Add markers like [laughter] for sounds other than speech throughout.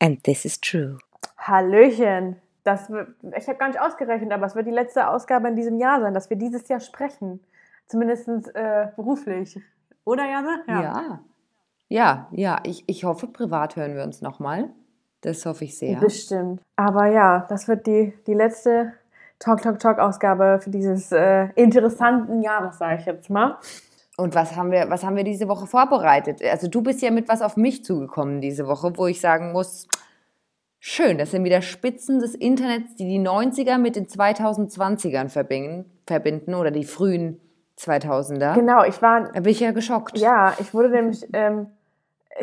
And this is true. Hallöchen. Das wird, ich habe gar nicht ausgerechnet, aber es wird die letzte Ausgabe in diesem Jahr sein, dass wir dieses Jahr sprechen. Zumindest äh, beruflich. Oder, Janne? Ja. Ja, ja, Ich, ich hoffe, privat hören wir uns nochmal. Das hoffe ich sehr. Bestimmt. Aber ja, das wird die, die letzte Talk, Talk, Talk-Ausgabe für dieses äh, interessanten Jahres, sage ich jetzt mal. Und was haben wir, was haben wir diese Woche vorbereitet? Also du bist ja mit was auf mich zugekommen diese Woche, wo ich sagen muss, schön, das sind wieder Spitzen des Internets, die die 90er mit den 2020ern verbinden, verbinden oder die frühen 2000er. Genau, ich war. Da bin ich ja geschockt. Ja, ich wurde nämlich. Ähm,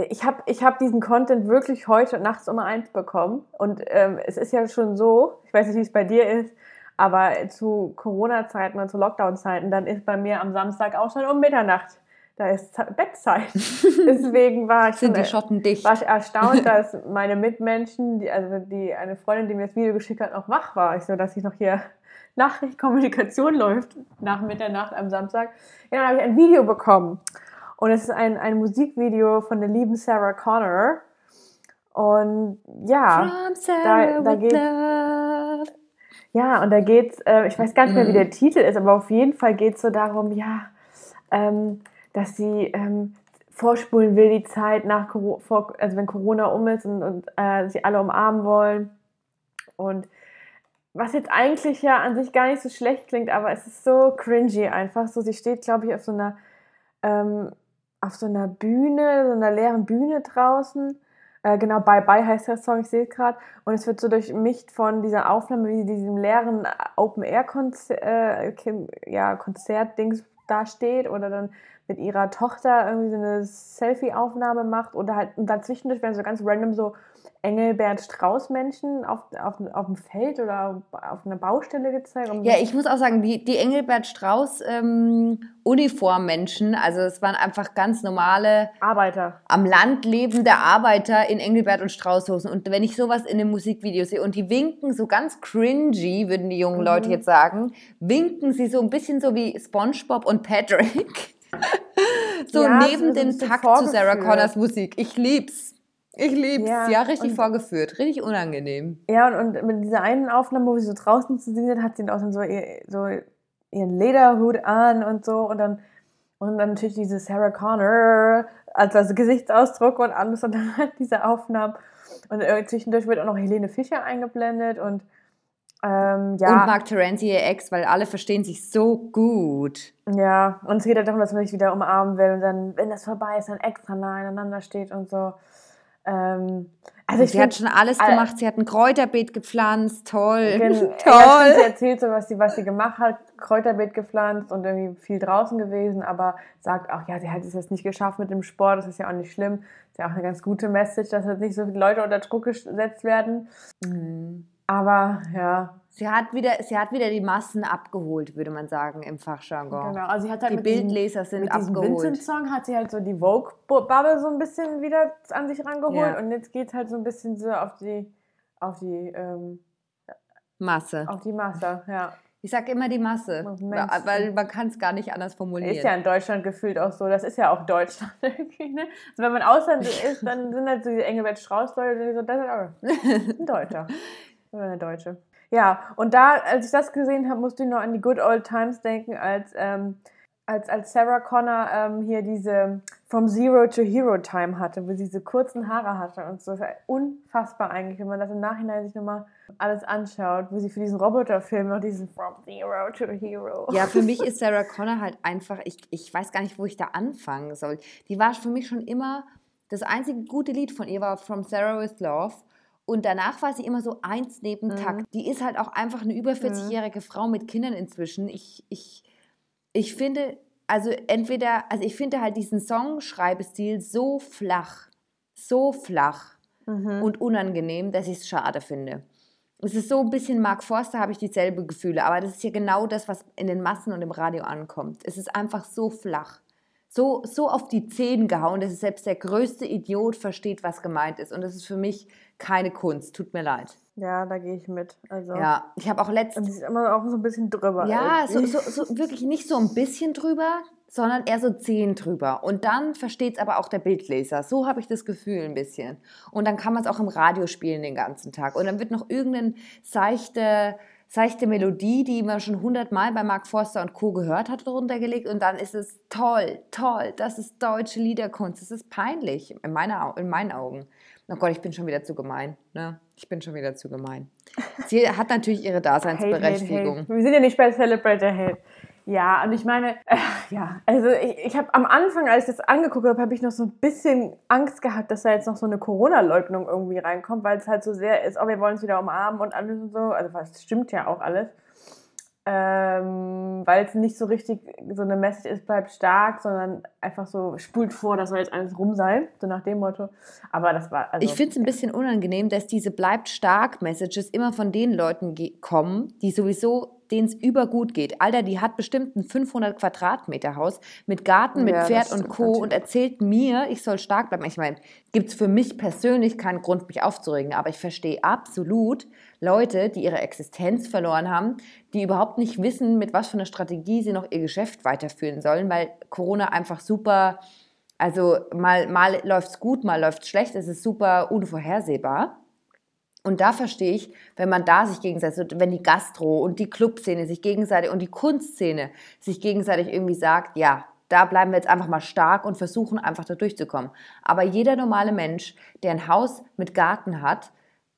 ich habe ich hab diesen Content wirklich heute nachts um eins bekommen. Und ähm, es ist ja schon so, ich weiß nicht, wie es bei dir ist, aber zu Corona-Zeiten und zu Lockdown-Zeiten, dann ist bei mir am Samstag auch schon um Mitternacht. Da ist Bettzeit. [laughs] Deswegen war ich, Sind schon, die Schotten dicht? war ich erstaunt, [laughs] dass meine Mitmenschen, die, also die eine Freundin, die mir das Video geschickt hat, noch wach war. Ich so, dass ich noch hier Nachrichtkommunikation läuft nach Mitternacht am Samstag. Ja, dann habe ich ein Video bekommen. Und es ist ein, ein Musikvideo von der lieben Sarah Connor. Und ja, da with geht- love. Ja, und da geht's, äh, ich weiß gar nicht mehr, wie Mhm. der Titel ist, aber auf jeden Fall geht es so darum, ja, ähm, dass sie ähm, vorspulen will, die Zeit nach Corona, also wenn Corona um ist und, und äh, sie alle umarmen wollen. Und was jetzt eigentlich ja an sich gar nicht so schlecht klingt, aber es ist so cringy einfach. So, sie steht, glaube ich, auf so einer, ähm, auf so einer Bühne, so einer leeren Bühne draußen. Äh, genau, Bye Bye heißt der Song, ich sehe es gerade. Und es wird so durchmischt von dieser Aufnahme, wie sie diesem leeren Open-Air-Konzert, äh, Kim- ja, Konzert-Dings da steht oder dann mit ihrer Tochter irgendwie so eine Selfie-Aufnahme macht oder halt und dazwischendurch werden so ganz random so Engelbert Strauß-Menschen auf, auf, auf dem Feld oder auf einer Baustelle gezeigt. Ja, ich muss auch sagen, die, die Engelbert Strauß ähm, also es waren einfach ganz normale Arbeiter. am Land lebende Arbeiter in Engelbert und Straußhosen. Und wenn ich sowas in einem Musikvideo sehe und die winken so ganz cringy, würden die jungen Leute Mhm. jetzt sagen, winken sie so ein bisschen so wie SpongeBob und Patrick. [laughs] so Ja, neben dem Takt zu Sarah. Connors Musik. Ich lieb's. Ich lieb's. Ja, Ja, richtig vorgeführt. Richtig unangenehm. Ja, und, und mit dieser einen Aufnahme, wo sie so draußen zu sehen sind, hat sie auch dann so, ihr, so ihren Lederhut an und so und dann und dann natürlich diese Sarah Connor als, als Gesichtsausdruck und alles und dann [laughs] halt diese Aufnahmen und äh, zwischendurch wird auch noch Helene Fischer eingeblendet und ähm, ja, Und Mark Terenzi, ihr Ex, weil alle verstehen sich so gut. ja, und es geht halt darum, dass man sich wieder umarmen will und dann, wenn das vorbei ist, dann extra nah aneinander steht und so. Ähm, also sie hat schon alles all- gemacht. Sie hat ein Kräuterbeet gepflanzt. Toll. Gen- [laughs] Ja, Toll. sie erzählt so, was sie, was sie gemacht hat, Kräuterbeet gepflanzt und irgendwie viel draußen gewesen, aber sagt auch, ja, sie hat es jetzt nicht geschafft mit dem Sport, das ist ja auch nicht schlimm. Ist ja auch eine ganz gute Message, dass jetzt nicht so viele Leute unter Druck gesetzt werden. Mhm. Aber ja, Sie hat, wieder, sie hat wieder die Massen abgeholt, würde man sagen, im Fachjargon. genau. Also sie hat halt Die mit Bildleser sind mit diesem abgeholt. Vincent-Song hat sie halt so die Vogue-Bubble so ein bisschen wieder an sich rangeholt Ja. und jetzt geht halt so ein bisschen so auf die, auf die, ähm, Masse. auf die Masse, ja. Ich sage immer die Masse, Menschen. weil man kann es gar nicht anders formulieren. Ist ja in Deutschland gefühlt auch so. Das ist ja auch Deutschland [laughs] irgendwie, ne? Also wenn man Ausland ist, dann sind halt so diese Engelbert Strauß-Leute, die so, das ist auch ein Deutscher. [laughs] Oder eine Deutsche. Ja, und da, als ich das gesehen habe, musste ich noch an die Good Old Times denken, als, ähm, als, als Sarah Connor ähm, hier diese From Zero to Hero Time hatte, wo sie diese kurzen Haare hatte und so. Das war unfassbar eigentlich, wenn man das im Nachhinein sich nochmal alles anschaut, wo sie für diesen Roboterfilm noch diesen From Zero to Hero. Ja, für mich [laughs] ist Sarah Connor halt einfach, ich, ich weiß gar nicht, wo ich da anfangen soll. Die war für mich schon immer, das einzige gute Lied von ihr war From Sarah with Love. Und danach war sie immer so eins neben Mhm. Takt. Die ist halt auch einfach eine über 40-jährige Frau mit Kindern inzwischen. Ich, ich, ich finde, also entweder, also ich finde halt diesen Songschreibestil so flach, so flach Mhm. und unangenehm, dass ich es schade finde. Es ist so ein bisschen Mark Forster, habe ich dieselbe Gefühle, aber das ist ja genau das, was in den Massen und im Radio ankommt. Es ist einfach so flach. So, so auf die Zehen gehauen, dass selbst der größte Idiot versteht, was gemeint ist. Und das ist für mich keine Kunst. Tut mir leid. Ja, da gehe ich mit. Also, Ja, ich habe auch Und letztens. die ist immer auch so ein bisschen drüber. Ja, so, so, so wirklich nicht so ein bisschen drüber, sondern eher so zehn drüber. Und dann versteht es aber auch der Bildleser. So habe ich das Gefühl ein bisschen. Und dann kann man es auch im Radio spielen den ganzen Tag. Und dann wird noch irgendeine seichte, seichte Melodie, die man schon hundertmal bei Mark Forster und Co. gehört hat, drunter gelegt. Und dann ist es toll, toll, das ist deutsche Liederkunst. Das ist peinlich in, meiner, in meinen Augen. Oh Gott, ich bin schon wieder zu gemein. Ne? Ich bin schon wieder zu gemein. Sie hat natürlich ihre [laughs] Hate, hate, Daseinsberechtigung. hate. Wir sind ja nicht bei Celebrate Hate. Ja, und ich meine, äh, ja, also ich, ich habe am Anfang, als ich das angeguckt habe, habe ich noch so ein bisschen Angst gehabt, dass da jetzt noch so eine Corona-Leugnung irgendwie reinkommt, weil es halt so sehr ist, oh, wir wollen es wieder umarmen und alles und so. Also das stimmt ja auch alles. Ähm, weil es nicht so richtig so eine Message ist, bleibt stark, sondern einfach so spult vor, dass soll jetzt alles rum sein, so nach dem Motto. Aber das war, also, Ich finde es ein bisschen unangenehm, dass diese bleibt stark Messages immer von den Leuten kommen, die sowieso denen es übergut geht. Alter, die hat bestimmt ein 500 Quadratmeter Haus mit Garten, mit Ja, Pferd und Co. und erzählt mir, ich soll stark bleiben. Ich meine, gibt es für mich persönlich keinen Grund, mich aufzuregen, aber ich verstehe absolut Leute, die ihre Existenz verloren haben, die überhaupt nicht wissen, mit was für einer Strategie sie noch ihr Geschäft weiterführen sollen, weil Corona einfach super also mal, mal läuft es gut, mal läuft es schlecht, es ist super unvorhersehbar. Und da verstehe ich, wenn man da sich gegenseitig, wenn die Gastro und die Clubszene sich gegenseitig und die Kunstszene sich gegenseitig irgendwie sagt, ja, da bleiben wir jetzt einfach mal stark und versuchen einfach da durchzukommen. Aber jeder normale Mensch, der ein Haus mit Garten hat,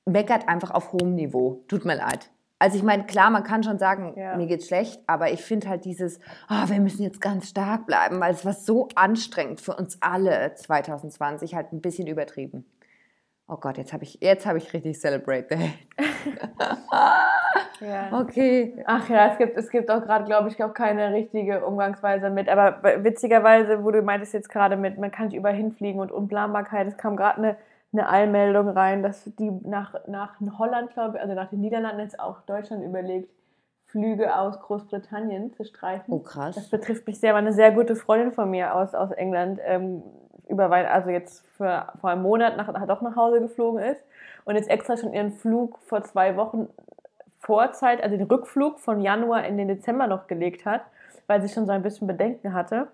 meckert einfach auf hohem Niveau. Tut mir leid. Also ich meine, klar, man kann schon sagen, Ja. mir geht's schlecht, aber ich finde halt dieses, ah, wir müssen jetzt ganz stark bleiben, weil es war so anstrengend für uns alle 2020, halt ein bisschen übertrieben. Oh Gott, jetzt habe ich, jetzt habe ich richtig Celebrate Hate. [laughs] ja. Okay. Ach ja, es gibt, es gibt auch gerade, glaube ich, auch keine richtige Umgangsweise mit. Aber witzigerweise, wo du meintest jetzt gerade mit, man kann nicht überall hinfliegen und Unplanbarkeit, es kam gerade eine, eine Eilmeldung rein, dass die nach, nach Holland, glaube ich, also nach den Niederlanden jetzt auch Deutschland überlegt, Flüge aus Großbritannien zu streichen. Oh, krass. Das betrifft mich sehr, weil eine sehr gute Freundin von mir aus, aus England ähm, über Wei- also jetzt für, vor einem Monat nach, doch nach Hause geflogen ist und jetzt extra schon ihren Flug vor zwei Wochen Vorzeit, also den Rückflug von Januar in den Dezember noch gelegt hat, weil sie schon so ein bisschen Bedenken hatte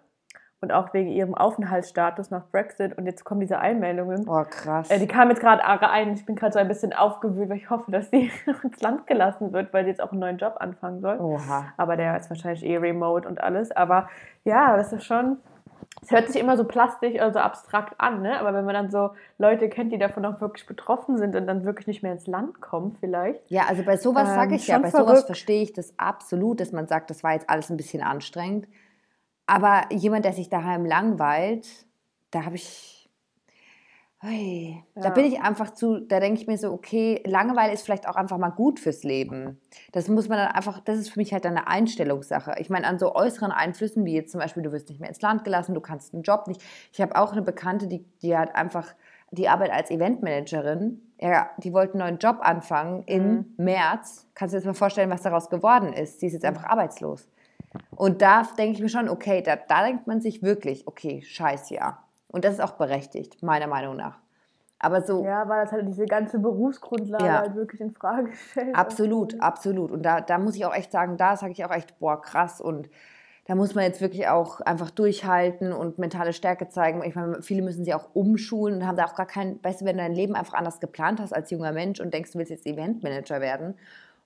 und auch wegen ihrem Aufenthaltsstatus nach Brexit und jetzt kommen diese Einmeldungen. Oh, krass. Äh, die kam jetzt gerade ein. Ich bin gerade so ein bisschen aufgewühlt, weil ich hoffe, dass sie [laughs] ins Land gelassen wird, weil sie jetzt auch einen neuen Job anfangen soll. Oha. Aber der ist wahrscheinlich eh remote und alles. Aber ja, das ist schon. Es hört sich immer so plastisch oder so abstrakt an, ne? Aber wenn man dann so Leute kennt, die davon auch wirklich betroffen sind und dann wirklich nicht mehr ins Land kommen, vielleicht. Ja, also bei sowas Ähm, sage ich ja, bei sowas verrückt. verstehe ich das absolut, dass man sagt, das war jetzt alles ein bisschen anstrengend. Aber jemand, der sich daheim langweilt, da habe ich. Da Ja. bin ich einfach zu, da denke ich mir so, okay, Langeweile ist vielleicht auch einfach mal gut fürs Leben. Das muss man dann einfach, das ist für mich halt eine Einstellungssache. Ich meine, an so äußeren Einflüssen, wie jetzt zum Beispiel, du wirst nicht mehr ins Land gelassen, du kannst einen Job nicht. Ich habe auch eine Bekannte, die, die hat einfach die Arbeit als Eventmanagerin. Ja, die wollte einen neuen Job anfangen im März. Kannst du dir jetzt mal vorstellen, was daraus geworden ist? Sie ist jetzt einfach arbeitslos. Und da denke ich mir schon, okay, da, da denkt man sich wirklich, okay, scheiß ja. Und das ist auch berechtigt, meiner Meinung nach. Aber so, Ja, weil das halt diese ganze Berufsgrundlage Ja. halt wirklich in Frage [laughs] stellt. absolut, absolut. Und da, da muss ich auch echt sagen, da sage ich auch echt, boah, krass. Und da muss man jetzt wirklich auch einfach durchhalten und mentale Stärke zeigen. Ich meine, viele müssen sich auch umschulen und haben da auch gar kein, weißt du, wenn du dein Leben einfach anders geplant hast als junger Mensch und denkst, du willst jetzt Eventmanager werden.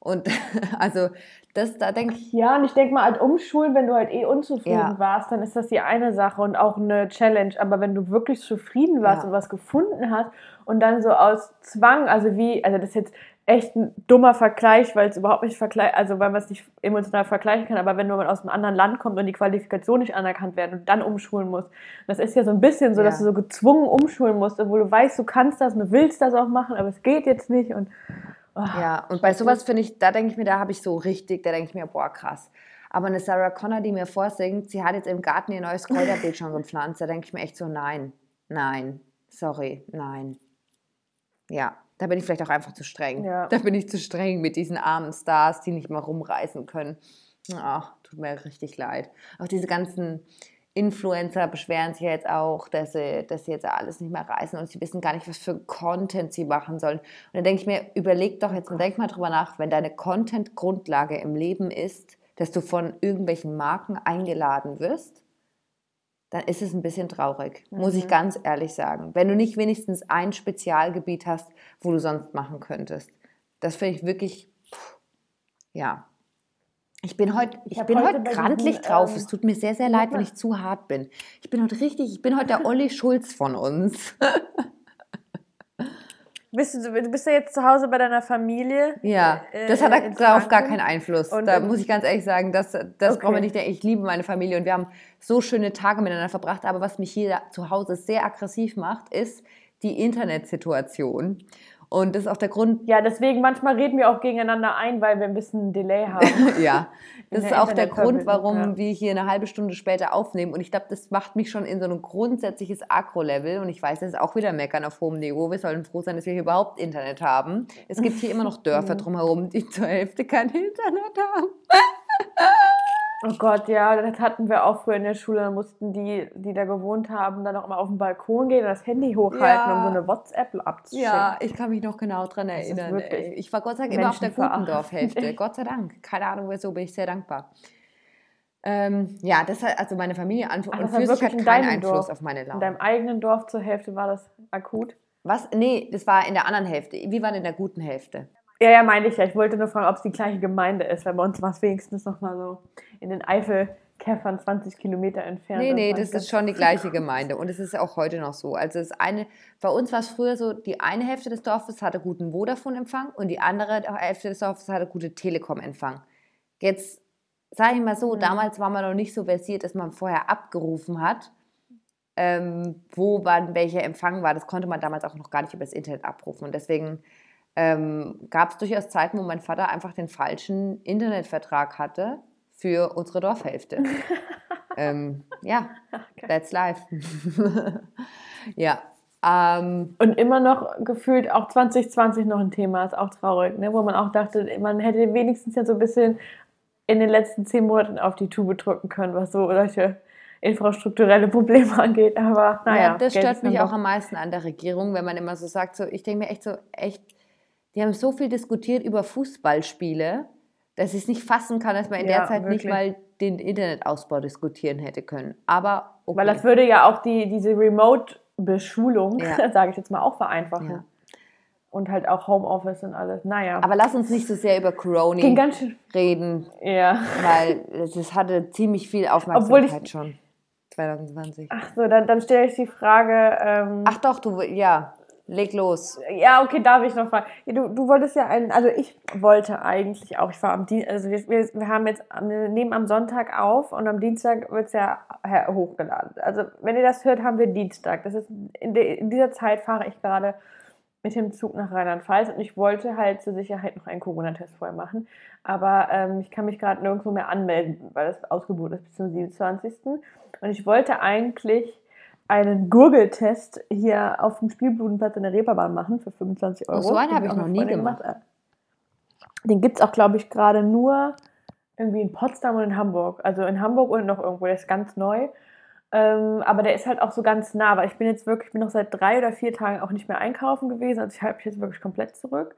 Und [laughs] also, das, da denke ich, Ja, und ich denke mal, halt umschulen, wenn du halt eh unzufrieden Ja. warst, dann ist das die eine Sache und auch eine Challenge. Aber wenn du wirklich zufrieden warst Ja. und was gefunden hast und dann so aus Zwang, also wie, also das ist jetzt echt ein dummer Vergleich, weil es überhaupt nicht vergleich, also weil man es nicht emotional vergleichen kann, aber wenn man aus einem anderen Land kommt und die Qualifikation nicht anerkannt werden und dann umschulen muss, das ist ja so ein bisschen so, Ja. dass du so gezwungen umschulen musst, obwohl du weißt, du kannst das und du willst das auch machen, aber es geht jetzt nicht und oh, Ja, und bei sowas finde ich, da denke ich mir, da habe ich so richtig, da denke ich mir, boah, krass. Aber eine Sarah Connor, die mir vorsingt, sie hat jetzt im Garten ihr neues Kräuterbeet schon gepflanzt, da denke ich mir echt so, nein, nein, sorry, nein. Ja, da bin ich vielleicht auch einfach zu streng. Ja. Da bin ich zu streng mit diesen armen Stars, die nicht mal rumreißen können. Ach, tut mir richtig leid. Auch diese ganzen, Influencer beschweren sich ja jetzt auch, dass sie, dass sie jetzt alles nicht mehr reisen und sie wissen gar nicht, was für Content sie machen sollen. Und dann denke ich mir, überleg doch jetzt und denk mal drüber nach, wenn deine Content-Grundlage im Leben ist, dass du von irgendwelchen Marken eingeladen wirst, dann ist es ein bisschen traurig, muss ich ganz ehrlich sagen. Wenn du nicht wenigstens ein Spezialgebiet hast, wo du sonst machen könntest. Das finde ich wirklich, pff, ja. Ich bin heute, ich hab bin heute heute grantlich diesen, drauf. ähm, es tut mir sehr, sehr leid, wenn ich zu hart bin. Ich bin heute richtig, ich bin heute der Olli Schulz von uns. [laughs] Bist du, du bist ja jetzt zu Hause bei deiner Familie. Ja, äh, das hat äh, darauf gar keinen Einfluss. Und da muss ich ganz ehrlich sagen, das, das Okay. brauchen wir nicht denken. Ich liebe meine Familie und wir haben so schöne Tage miteinander verbracht. Aber was mich hier zu Hause sehr aggressiv macht, ist die Internetsituation. Und das ist auch der Grund, Ja, deswegen manchmal reden wir auch gegeneinander ein, weil wir ein bisschen Delay haben. [laughs] ja, das ist auch der Grund, warum ja. wir hier eine halbe Stunde später aufnehmen. Und ich glaube, das macht mich schon in so ein grundsätzliches Agro-Level. Und ich weiß, das ist auch wieder Meckern auf hohem Niveau. Wir sollen froh sein, dass wir hier überhaupt Internet haben. Es gibt hier immer noch. Dörfer [laughs] drumherum, die zur Hälfte kein Internet haben. [laughs] Oh Gott, ja, das hatten wir auch früher in der Schule. Da mussten die, die da gewohnt haben, dann auch mal auf den Balkon gehen und das Handy hochhalten, Ja. um so eine WhatsApp abzuschicken. Ja, ich kann mich noch genau dran ist erinnern. Ich war Gott sei Dank immer auf der. Gutendorf-Hälfte. [laughs] Gott sei Dank. Keine Ahnung, wieso bin ich sehr dankbar. Ähm, ja, das hat also meine Familie an Ach, und war für sich hat in keinen Einfluss Dorf. auf meine In Laune. deinem eigenen Dorf zur Hälfte war das akut. Was? Nee, das war in der anderen Hälfte. Wir waren in der guten Hälfte. Ja, ja, meine ich ja. Ich wollte nur fragen, ob es die gleiche Gemeinde ist, weil bei uns war es wenigstens noch mal so in den Eifelkäffern 20 Kilometer entfernt. Nee, nee, das ganz- ist schon die gleiche Gemeinde und es ist auch heute noch so. Also das eine, bei uns war es früher so, die eine Hälfte des Dorfes hatte guten Vodafone-Empfang und die andere Hälfte des Dorfes hatte gute Telekom-Empfang. Jetzt sage ich mal Mhm. so, damals war man noch nicht so versiert, dass man vorher abgerufen hat, ähm, wo wann welcher Empfang war. Das konnte man damals auch noch gar nicht über das Internet abrufen und deswegen ähm, gab es durchaus Zeiten, wo mein Vater einfach den falschen Internetvertrag hatte für unsere Dorfhälfte. [laughs] ähm, ja, that's life. [laughs] ja. Ähm, Und immer noch gefühlt auch 2020 noch ein Thema, ist auch traurig, ne? wo man auch dachte, man hätte wenigstens ja so ein bisschen in den letzten zehn Monaten auf die Tube drücken können, was so solche infrastrukturelle Probleme [laughs] angeht. Aber naja, ja, das stört mich auch am meisten an der Regierung, wenn man immer so sagt, so, ich denke mir echt so, echt, die haben so viel diskutiert über Fußballspiele, dass ich es nicht fassen kann, dass man in Ja, der Zeit nicht wirklich. mal den Internetausbau diskutieren hätte können. Aber okay. Weil das würde ja auch die, diese Remote-Beschulung, Ja. [laughs] sage ich jetzt mal, auch vereinfachen. Ja. Und halt auch Homeoffice und alles. Naja. Aber lass uns nicht so sehr über Corona reden, Ja. weil das hatte ziemlich viel Aufmerksamkeit ich- schon. 2020. Ach so, dann, dann stelle ich die Frage. Ähm, Ach doch, du, ja, leg los. Ja, okay, darf ich noch. Ja, Du, du wolltest ja einen, also ich wollte eigentlich auch, ich war am Dienstag, also wir, wir, haben jetzt, wir nehmen am Sonntag auf und am Dienstag wird es ja hochgeladen. Also wenn ihr das hört, haben wir Dienstag. Das ist, in, de, in dieser Zeit fahre ich gerade mit dem Zug nach Rheinland-Pfalz und ich wollte halt zur Sicherheit noch einen Corona-Test vorher machen. Aber ähm, ich kann mich gerade nirgendwo mehr anmelden, weil das ausgebucht ist bis zum 27. Und ich wollte eigentlich einen Gurgeltest hier auf dem Spielbudenplatz in der Reeperbahn machen für 25 Euro. Oh, so einen habe ich noch nie Freundin gemacht. Den gibt es auch, glaube ich, gerade nur irgendwie in Potsdam und in Hamburg. Also in Hamburg und noch irgendwo, der ist ganz neu. Ähm, aber der ist halt auch so ganz nah, weil ich bin jetzt wirklich, ich bin noch seit drei oder vier Tagen auch nicht mehr einkaufen gewesen. Also ich halte mich jetzt wirklich komplett zurück.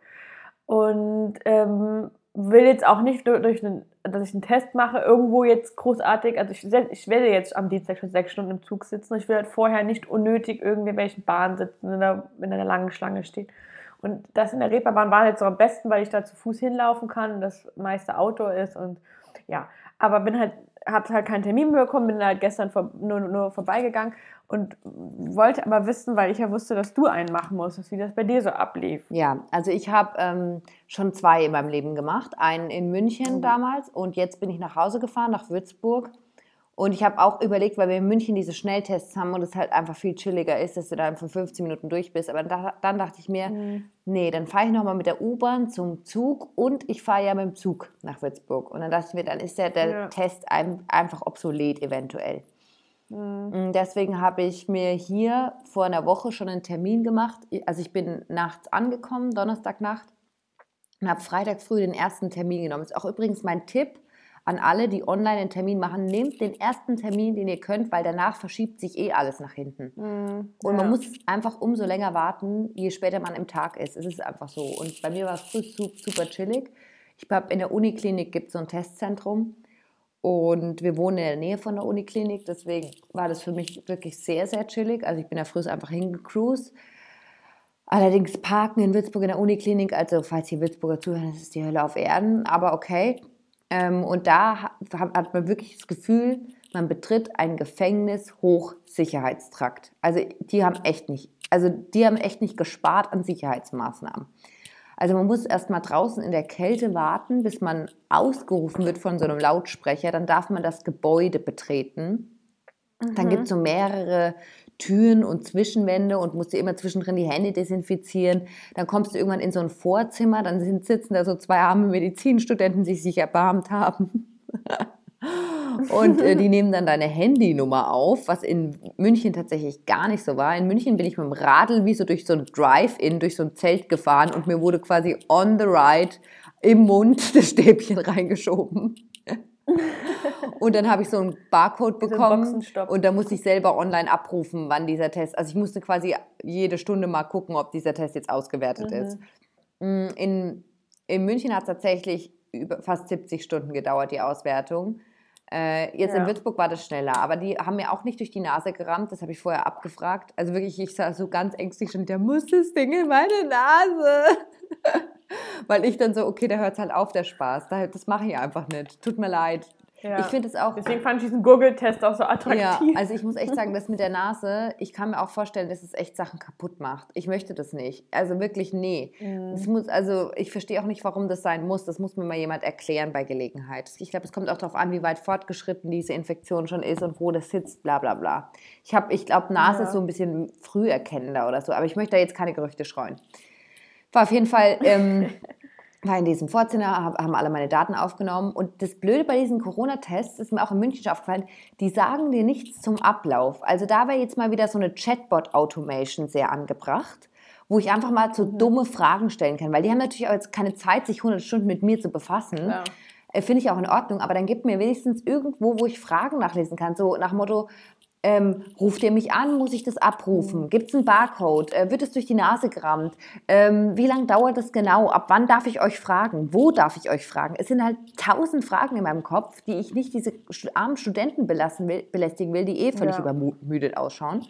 Und ähm, will jetzt auch nicht durch, einen, dass ich einen Test mache, irgendwo jetzt großartig, also ich, ich werde jetzt am Dienstag schon sechs Stunden im Zug sitzen und ich will halt vorher nicht unnötig irgendwie welchen Bahnen sitzen, in einer, in einer langen Schlange stehen. Und das in der Reeperbahn war jetzt so am besten, weil ich da zu Fuß hinlaufen kann, das meiste Auto ist und ja, aber bin halt, habe halt keinen Termin mehr bekommen, bin halt gestern vor, nur, nur vorbeigegangen und wollte aber wissen, weil ich ja wusste, dass du einen machen musstest, wie das bei dir so ablief. Ja, also ich habe ähm, schon zwei in meinem Leben gemacht. Einen in München Mhm. damals und jetzt bin ich nach Hause gefahren, nach Würzburg. Und ich habe auch überlegt, weil wir in München diese Schnelltests haben und es halt einfach viel chilliger ist, dass du dann von 15 Minuten durch bist. Aber da, dann dachte ich mir, Mhm. nee, dann fahre ich nochmal mit der U-Bahn zum Zug und ich fahre ja mit dem Zug nach Würzburg. Und dann dachte ich mir, dann ist der, der Ja. Test ein, einfach obsolet eventuell. Mhm. Mm, Deswegen habe ich mir hier vor einer Woche schon einen Termin gemacht. Also ich bin nachts angekommen, Donnerstagnacht, und habe Freitag früh den ersten Termin genommen. Ist auch übrigens mein Tipp an alle, die online einen Termin machen, nehmt den ersten Termin, den ihr könnt, weil danach verschiebt sich eh alles nach hinten. Mhm. Und Ja. man muss einfach umso länger warten, je später man im Tag ist. Es ist einfach so. Und bei mir war es früh su- super chillig. Ich habe in der Uniklinik gibt es so ein Testzentrum und wir wohnen in der Nähe von der Uniklinik. Deswegen war das für mich wirklich sehr, sehr chillig. Also ich bin da früh einfach hingecruised. Allerdings Parken in Würzburg in der Uniklinik, also falls hier Würzburger zuhören, das ist die Hölle auf Erden, aber okay. Ähm, und da ha- hat man wirklich das Gefühl, man betritt ein Gefängnis Hochsicherheitstrakt. Also die haben echt nicht, also die haben echt nicht gespart an Sicherheitsmaßnahmen. Also man muss erst mal draußen in der Kälte warten, bis man ausgerufen wird von so einem Lautsprecher. Dann darf man das Gebäude betreten. Dann gibt es so mehrere Türen und Zwischenwände und musst dir immer zwischendrin die Hände desinfizieren. Dann kommst du irgendwann in so ein Vorzimmer, dann sind, sitzen da so zwei arme Medizinstudenten, die sich erbarmt haben. [laughs] Und äh, die nehmen dann deine Handynummer auf, was in München tatsächlich gar nicht so war. In München bin ich mit dem Radl wie so durch so ein Drive-In, durch so ein Zelt gefahren und mir wurde quasi on the ride im Mund das Stäbchen [laughs] reingeschoben. Und dann habe ich so einen Barcode So bekommen und da musste ich selber online abrufen, wann dieser Test. Also ich musste quasi jede Stunde mal gucken, ob dieser Test jetzt ausgewertet Mhm. ist. Mm, In, in München hat es tatsächlich über fast 70 Stunden gedauert, die Auswertung. Äh, jetzt in Ja. Würzburg war das schneller, aber die haben mir auch nicht durch die Nase gerammt, das habe ich vorher abgefragt. Also wirklich, ich sah so ganz ängstlich schon, da muss das Ding in meine Nase. [laughs] Weil ich dann so, okay, da hört es halt auf, der Spaß. Da- Das mache ich einfach nicht. Tut mir leid. Ja. Ich finde es auch. Deswegen fand ich diesen Google-Test auch so Ja, attraktiv. also ich muss echt sagen, das mit der Nase, ich kann mir auch vorstellen, dass es echt Sachen kaputt macht. Ich möchte das nicht. Also wirklich, nee. Es muss, also ich verstehe auch nicht, warum das sein muss. Das muss mir mal jemand erklären bei Gelegenheit. Ich glaube, es kommt auch darauf an, wie weit fortgeschritten diese Infektion schon ist und wo das sitzt, bla bla bla. Ich, hab- ich glaube, Nase Ja. ist so ein bisschen früh erkennender oder so, aber ich möchte da jetzt keine Gerüchte streuen. War auf jeden Fall, ähm, [laughs] war in diesem Vorzimmer, hab- haben alle meine Daten aufgenommen. Und das Blöde bei diesen Corona-Tests ist mir auch in München schon aufgefallen, die sagen dir nichts zum Ablauf. Also da wäre jetzt mal wieder so eine Chatbot-Automation sehr angebracht, wo ich einfach mal so dumme Fragen stellen kann, weil die haben natürlich auch jetzt keine Zeit, sich 100 Stunden mit mir zu befassen. Ja. Äh, Finde ich auch in Ordnung, aber dann gibt mir wenigstens irgendwo, wo ich Fragen nachlesen kann, so nach Motto, ähm, ruft ihr mich an, muss ich das abrufen? Gibt es einen Barcode? Äh, wird es durch die Nase gerammt? Ähm, wie lange dauert das genau? Ab wann darf ich euch fragen? Wo darf ich euch fragen? Es sind halt tausend Fragen in meinem Kopf, die ich nicht diese armen Studenten belassen will, belästigen will, die eh völlig Ja. übermüdet ausschauen.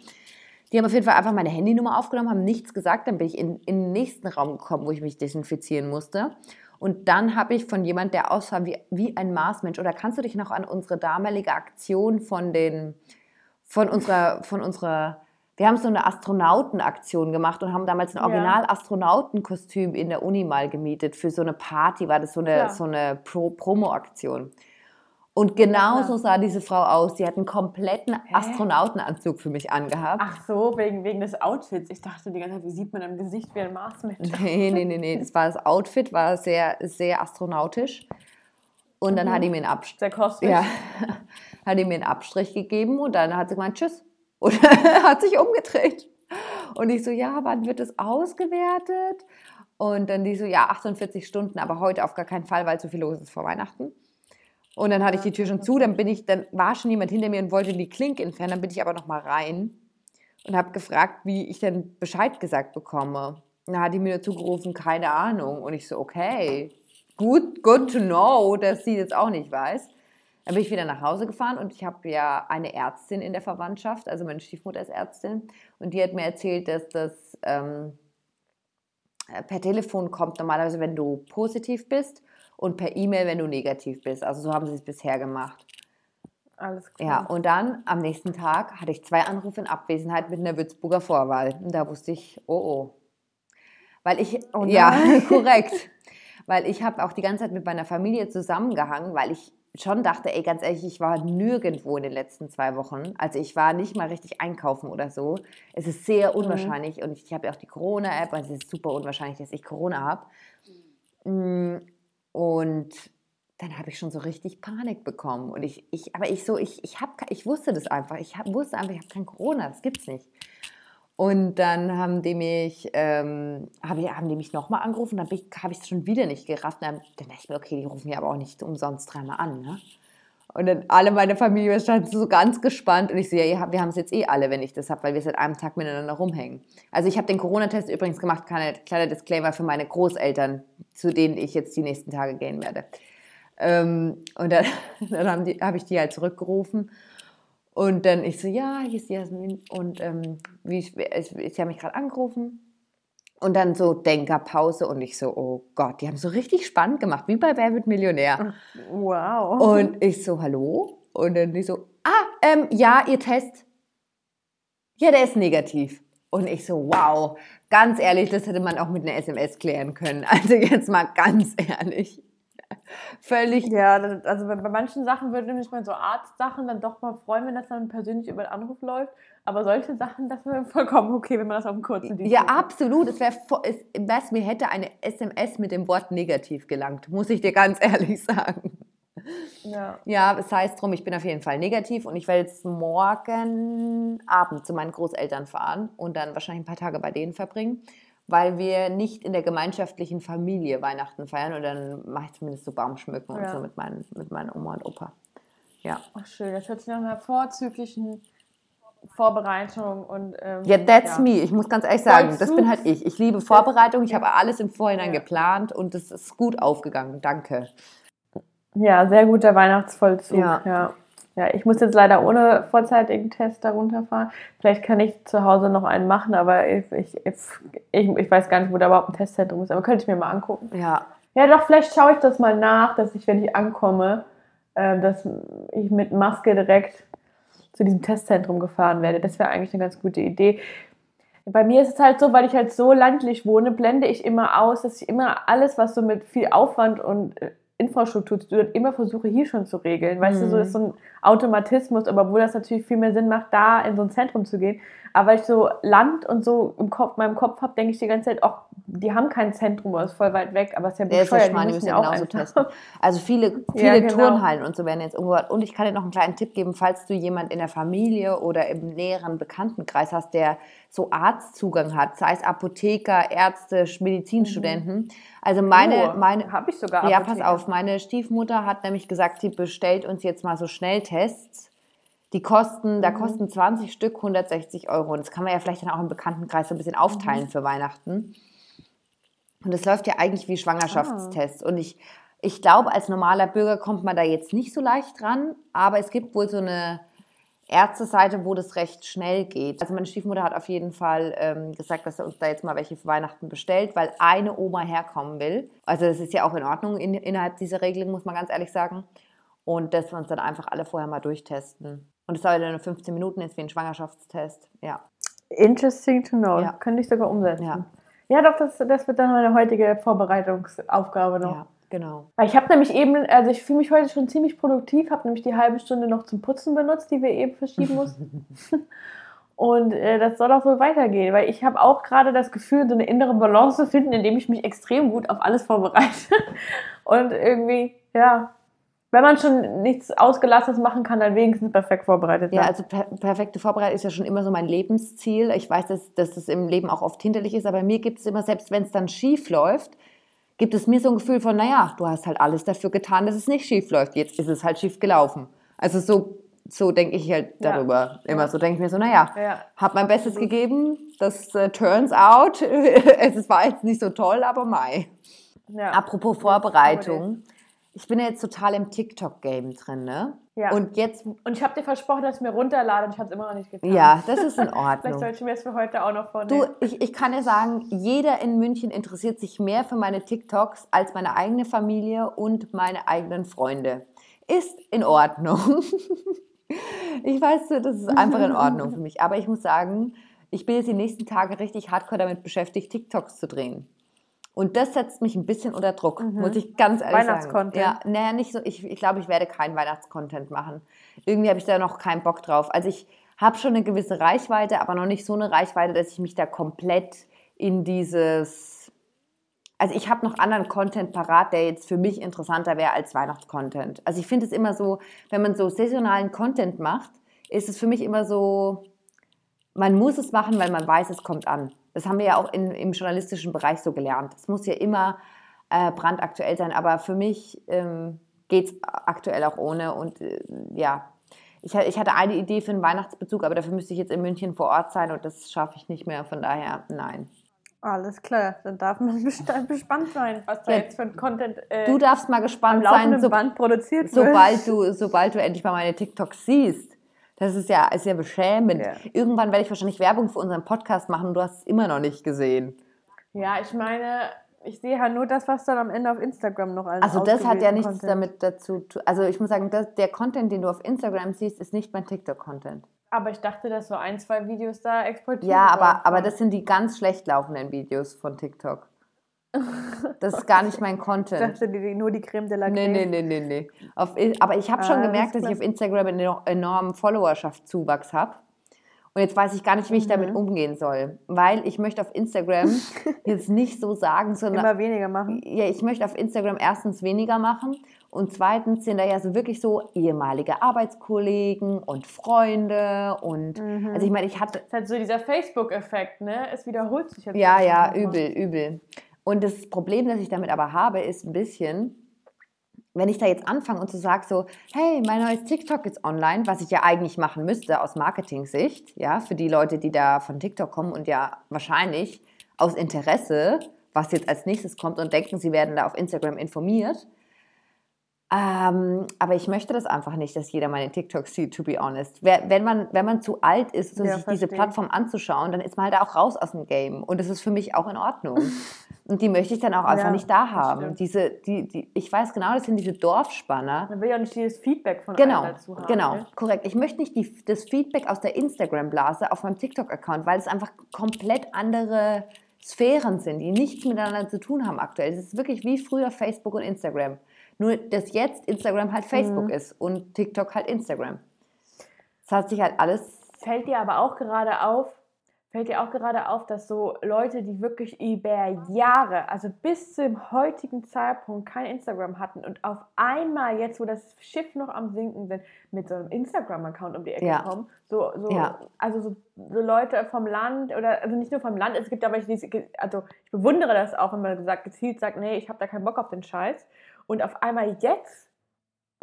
Die haben auf jeden Fall einfach meine Handynummer aufgenommen, haben nichts gesagt. Dann bin ich in, in den nächsten Raum gekommen, wo ich mich desinfizieren musste. Und dann habe ich von jemand, der aussah wie, wie ein Marsmensch, oder kannst du dich noch an unsere damalige Aktion von den, von unserer, von unserer, wir haben so eine Astronautenaktion gemacht und haben damals ein Ja. Original-Astronautenkostüm in der Uni mal gemietet. Für so eine Party war das so eine, Klar. so eine Pro Promo-Aktion. Und genau so sah diese Frau aus. Die hat einen kompletten Astronautenanzug für mich angehabt. Ach so, wegen, wegen des Outfits. Ich dachte die ganze Zeit, wie sieht man am Gesicht wie ein Marsmensch? [laughs] Nee, nee, nee, nee. Das war das Outfit, war sehr, sehr astronautisch. Und dann hat die mir einen Abstrich. Sehr kosmisch. Ja, [laughs] hat mir einen Abstrich gegeben und dann hat sie gemeint, tschüss. [laughs] Und hat sich umgedreht. Und ich so, ja, wann wird das ausgewertet? Und dann die so, ja, 48 Stunden, aber heute auf gar keinen Fall, weil zu viel los ist vor Weihnachten. Und dann hatte ich die Tür schon zu, dann bin ich, dann war schon jemand hinter mir und wollte die Klink entfernen, dann bin ich aber noch mal rein und habe gefragt, wie ich denn Bescheid gesagt bekomme. Und dann hat die mir nur zugerufen, keine Ahnung. Und ich so, okay, good, good to know, dass sie das auch nicht weiß. Dann bin ich wieder nach Hause gefahren und ich habe ja eine Ärztin in der Verwandtschaft, also meine Stiefmutter ist Ärztin, und die hat mir erzählt, dass das ähm, äh, per Telefon kommt normalerweise, wenn du positiv bist und per E-Mail, wenn du negativ bist. Also so haben sie es bisher gemacht. Alles klar. Ja, und dann am nächsten Tag hatte ich zwei Anrufe in Abwesenheit mit einer Würzburger Vorwahl. Und da wusste ich, oh oh. Weil ich, Oh ja, [laughs] korrekt. Weil ich habe auch die ganze Zeit mit meiner Familie zusammengehangen, weil ich schon dachte, ey, ganz ehrlich, ich war nirgendwo in den letzten zwei Wochen. Also ich war nicht mal richtig einkaufen oder so. Es ist sehr unwahrscheinlich und ich habe ja auch die Corona-App, also es ist super unwahrscheinlich, dass ich Corona habe. Mm, Und dann habe ich schon so richtig Panik bekommen. Und ich, ich aber ich so, ich, ich, hab, ich wusste das einfach. Ich hab, wusste einfach, ich habe kein Corona, das gibt's nicht. Und dann haben die mich, ähm, hab ich, haben die mich nochmal angerufen, dann habe ich es schon wieder nicht gerafft. Dann, dann dachte ich mir, okay, die rufen mich aber auch nicht umsonst dreimal an. Ne? Und dann alle meine Familie standen so ganz gespannt und ich so, ja, wir haben es jetzt eh alle, wenn ich das habe, weil wir seit einem Tag miteinander rumhängen. Also ich habe den Corona-Test übrigens gemacht, kleiner, kleiner Disclaimer für meine Großeltern, zu denen ich jetzt die nächsten Tage gehen werde. Ähm, und dann, [laughs] dann habe hab ich die halt zurückgerufen und dann ich so, ja, hier ist Jasmin und ähm, wie, ich, sie haben mich gerade angerufen. Und dann so Denkerpause und ich so, oh Gott, die haben so richtig spannend gemacht, wie bei Wer wird Millionär. Wow. Und ich so, hallo? Und dann die so, ah, ähm, ja, Ihr Test. Ja, der ist negativ. Und ich so, wow, ganz ehrlich, das hätte man auch mit einer SMS klären können. [laughs] Also jetzt mal ganz ehrlich. Völlig Ja, das- also bei bei manchen Sachen würde mich mal so Arztsachen dann doch mal freuen, wenn das dann persönlich über den Anruf läuft. Aber solche Sachen, das wäre vollkommen okay, wenn man das auf dem kurzen Dienst Ja, macht. absolut. Es wäre, was mir hätte eine SMS mit dem Wort negativ gelangt, muss ich dir ganz [laughs] ehrlich sagen. Ja. Ja, es heißt drum, ich bin auf jeden Fall negativ und ich werde jetzt morgen Abend zu meinen Großeltern fahren und dann wahrscheinlich ein paar Tage bei denen verbringen, weil wir nicht in der gemeinschaftlichen Familie Weihnachten feiern und dann mache ich zumindest so Baumschmücken und Ja. so mit meinen, mit meinen Oma und Opa. Ja. Ach schön, das hört sich nach einer vorzüglichen Vorbereitung und ähm, Ja, that's ja. me. Ich muss ganz ehrlich sagen, das bin halt ich. Ich liebe Vorbereitung. Ich habe alles im Vorhinein Ja. geplant und es ist gut aufgegangen. Danke. Ja, sehr guter Weihnachtsvollzug. Ja. Ja. Ja. ich muss jetzt leider ohne vorzeitigen Test da runterfahren. Vielleicht kann ich zu Hause noch einen machen, aber ich, ich, ich, ich weiß gar nicht, wo da überhaupt ein Testzentrum ist. Aber könnte ich mir mal angucken. Ja, Ja, doch, vielleicht schaue ich das mal nach, dass ich, wenn ich ankomme, äh, dass ich mit Maske direkt zu diesem Testzentrum gefahren werde. Das wäre eigentlich eine ganz gute Idee. Bei mir ist es halt so, weil ich halt so landlich wohne, blende ich immer aus, dass ich immer alles, was so mit viel Aufwand und äh, Infrastruktur zu tun hat, immer versuche hier schon zu regeln. Weißt du, so Mhm. ist so ein Automatismus, aber obwohl das natürlich viel mehr Sinn macht, da in so ein Zentrum zu gehen. Aber weil ich so Land und so im Kopf, meinem Kopf habe, denke ich die ganze Zeit, ach, die haben kein Zentrum, oder ist voll weit weg, aber es ist ja ist ja bescheuert, Schmarrn, die müssen ja ja auch genauso einfach- testen. [laughs] Also viele, Ja, viele genau. Turnhallen und so werden jetzt irgendwo. Und ich kann dir noch einen kleinen Tipp geben, falls du jemand in der Familie oder im näheren Bekanntenkreis hast, der so Arztzugang hat, sei es Apotheker, Ärzte, Medizinstudenten. Also meine, Oh, meine, habe ich sogar. Ja, Apotheker. pass auf, meine Stiefmutter hat nämlich gesagt, sie bestellt uns jetzt mal so Schnelltests. Die kosten, da kosten 20 Stück 160 Euro. Und das kann man ja vielleicht dann auch im Bekanntenkreis so ein bisschen aufteilen für Weihnachten. Und das läuft ja eigentlich wie Schwangerschaftstests. Und ich, ich glaube, als normaler Bürger kommt man da jetzt nicht so leicht dran, aber es gibt wohl so eine Ärzteseite, wo das recht schnell geht. Also meine Stiefmutter hat auf jeden Fall ähm, gesagt, dass er uns da jetzt mal welche für Weihnachten bestellt, weil eine Oma herkommen will. Also das ist ja auch in Ordnung in, innerhalb dieser Regelung, muss man ganz ehrlich sagen. Und dass wir uns dann einfach alle vorher mal durchtesten. Und es dauert ja nur 15 Minuten, ist wie ein Schwangerschaftstest. Ja. Interesting to know. Ja. Könnte ich sogar umsetzen. Ja. Ja, doch, das, das wird dann meine heutige Vorbereitungsaufgabe noch. Ja, genau. Ich habe nämlich eben, also ich fühle mich heute schon ziemlich produktiv, habe nämlich die halbe Stunde noch zum Putzen benutzt, die wir eben verschieben [laughs] mussten. Und äh, das soll auch so weitergehen, weil ich habe auch gerade das Gefühl, so eine innere Balance zu finden, indem ich mich extrem gut auf alles vorbereite. [laughs] Und irgendwie, ja, wenn man schon nichts Ausgelassenes machen kann, dann wenigstens perfekt vorbereitet Ja, also per perfekte Vorbereitung ist ja schon immer so mein Lebensziel. Ich weiß, dass, dass das im Leben auch oft hinderlich ist, aber mir gibt es immer, selbst wenn es dann schief läuft, gibt es mir so ein Gefühl von, naja, du hast halt alles dafür getan, dass es nicht schief läuft. Jetzt ist es halt schief gelaufen. Also so, so denke ich halt Ja. darüber. Immer Ja. so denke ich mir so, naja, Ja. hab mein Bestes gegeben. Das äh, turns out. [laughs] es war jetzt nicht so toll, aber mai. ja. Apropos Vorbereitung. Ich bin ja jetzt total im TikTok-Game drin, ne? Ja. Und jetzt, Und ich habe dir versprochen, dass ich mir runterlade und ich habe es immer noch nicht getan. ja, das ist in [laughs] Vielleicht Ordnung. sollte ich mir das für heute auch noch vornehmen. Du, ich, ich kann dir sagen, jeder in München interessiert sich mehr für meine TikToks als meine eigene Familie und meine eigenen Freunde. Ist in Ordnung. [laughs] Ich weiß, das ist einfach in Ordnung für [laughs] mich. Aber ich muss sagen, ich bin jetzt die nächsten Tage richtig hardcore damit beschäftigt, TikToks zu drehen. Und das setzt mich ein bisschen unter Druck, muss ich ganz ehrlich sagen. Weihnachtscontent. Ja, naja, nicht so. Ich, ich glaube, ich werde keinen Weihnachtscontent machen. Irgendwie habe ich da noch keinen Bock drauf. Also ich habe schon eine gewisse Reichweite, aber noch nicht so eine Reichweite, dass ich mich da komplett in dieses. Also ich habe noch anderen Content parat, der jetzt für mich interessanter wäre als Weihnachtscontent. Also ich finde es immer so, wenn man so saisonalen Content macht, ist es für mich immer so, man muss es machen, weil man weiß, es kommt an. Das haben wir ja auch in, im journalistischen Bereich so gelernt. Es muss ja immer äh, brandaktuell sein, aber für mich ähm, geht es aktuell auch ohne. Und äh, ja, ich, ich hatte eine Idee für einen Weihnachtsbezug, aber dafür müsste ich jetzt in München vor Ort sein und das schaffe ich nicht mehr. Von daher, nein. Alles klar, dann darf man [laughs] gespannt sein, was da Ja. jetzt für ein Content äh, Du darfst mal gespannt sein, so, Band produziert wird. sobald, du, sobald du endlich mal meine TikToks siehst. Das ist ja, ist ja beschämend. Ja. Irgendwann werde ich wahrscheinlich Werbung für unseren Podcast machen und du hast es immer noch nicht gesehen. Ja, ich meine, ich sehe halt nur das, was dann am Ende auf Instagram noch als Also das hat ja nichts Content. damit dazu zu Also ich muss sagen, das, der Content, den du auf Instagram siehst, ist nicht mein TikTok-Content. Aber ich dachte, dass so ein, zwei Videos da exportiert Ja, aber, aber das sind die ganz schlecht laufenden Videos von TikTok. Das ist gar nicht mein Ich Content. dachte, die, die, nur die Creme de la Nee, Creme. nee, nee, nee, nee. Auf, aber ich habe schon Ah, gemerkt, dass ich auf Instagram einen eno- enormen Followerschaftszuwachs habe. Und jetzt weiß ich gar nicht, wie ich damit Mhm. umgehen soll. Weil ich möchte auf Instagram [laughs] jetzt nicht so sagen, sondern Immer weniger machen. ja, ich möchte auf Instagram erstens weniger machen und zweitens sind da ja so wirklich so ehemalige Arbeitskollegen und Freunde und Mhm. also ich meine, ich hatte Das ist halt so dieser Facebook-Effekt, ne? Es wiederholt sich jetzt. ja, ja, übel, übel. Und das Problem, das ich damit aber habe, ist ein bisschen, wenn ich da jetzt anfange und so sage so, hey, mein neues TikTok ist online, was ich ja eigentlich machen müsste aus Marketing-Sicht, ja, für die Leute, die da von TikTok kommen und ja wahrscheinlich aus Interesse, was jetzt als nächstes kommt und denken, sie werden da auf Instagram informiert. Ähm, aber ich möchte das einfach nicht, dass jeder meine TikToks sieht, to be honest. Wenn, man, wenn man zu alt ist, um Ja, sich diese verstehe. Plattform anzuschauen, dann ist man halt auch raus aus dem Game. Und das ist für mich auch in Ordnung. [laughs] Und die möchte ich dann auch einfach Ja, nicht da haben. Diese, die, die, ich weiß genau, das sind diese Dorfspanner. Man will ja auch nicht dieses Feedback von Genau, dazu haben. genau, ne? korrekt. Ich möchte nicht die, das Feedback aus der Instagram-Blase auf meinem TikTok-Account, weil es einfach komplett andere Sphären sind, die nichts miteinander zu tun haben aktuell. Es ist wirklich wie früher Facebook und Instagram. Nur, dass jetzt Instagram halt Facebook Mhm. ist und TikTok halt Instagram. Es hat sich halt alles Fällt dir aber auch gerade auf, fällt dir auch gerade auf, dass so Leute, die wirklich über Jahre, also bis zum heutigen Zeitpunkt kein Instagram hatten und auf einmal jetzt, wo das Schiff noch am Sinken sind, mit so einem Instagram-Account um die Ecke Ja. kommen. So, so, Ja. Also so, so Leute vom Land oder also nicht nur vom Land, es gibt aber diese, also ich bewundere das auch, wenn man gesagt, gezielt sagt, nee, ich habe da keinen Bock auf den Scheiß. Und auf einmal jetzt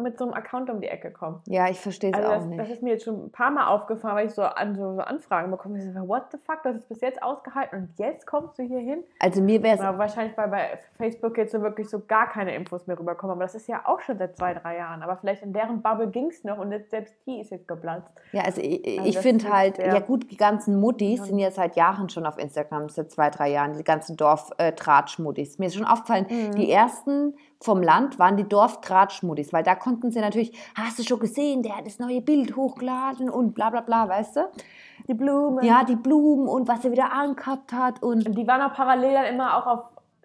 mit so einem Account um die Ecke kommen. Ja, ich verstehe es Also auch das, nicht. das ist mir jetzt schon ein paar Mal aufgefallen, weil ich so, an, so, so Anfragen bekomme. Ich so, what the fuck, das ist bis jetzt ausgehalten und jetzt kommst du hier hin? also mir wäre es wahrscheinlich bei, bei Facebook jetzt so wirklich so gar keine Infos mehr rüberkommen. Aber das ist ja auch schon seit zwei, drei Jahren. Aber vielleicht in deren Bubble ging es noch und jetzt, selbst die ist jetzt geplatzt. Ja, also ich, Also ich finde halt, ja gut, die ganzen Muttis sind ja seit Jahren schon auf Instagram, seit zwei, drei Jahren, die ganzen Dorf-Tratsch-Muttis. Mir ist schon aufgefallen, Mhm. die ersten vom Land waren die Dorf-Tratsch-Muttis, weil da konnten sie natürlich, hast du schon gesehen, der hat das neue Bild hochgeladen und bla bla bla, weißt du? Die Blumen. Ja, die Blumen und was er wieder angehabt hat und Und die waren auch parallel dann immer auch auf,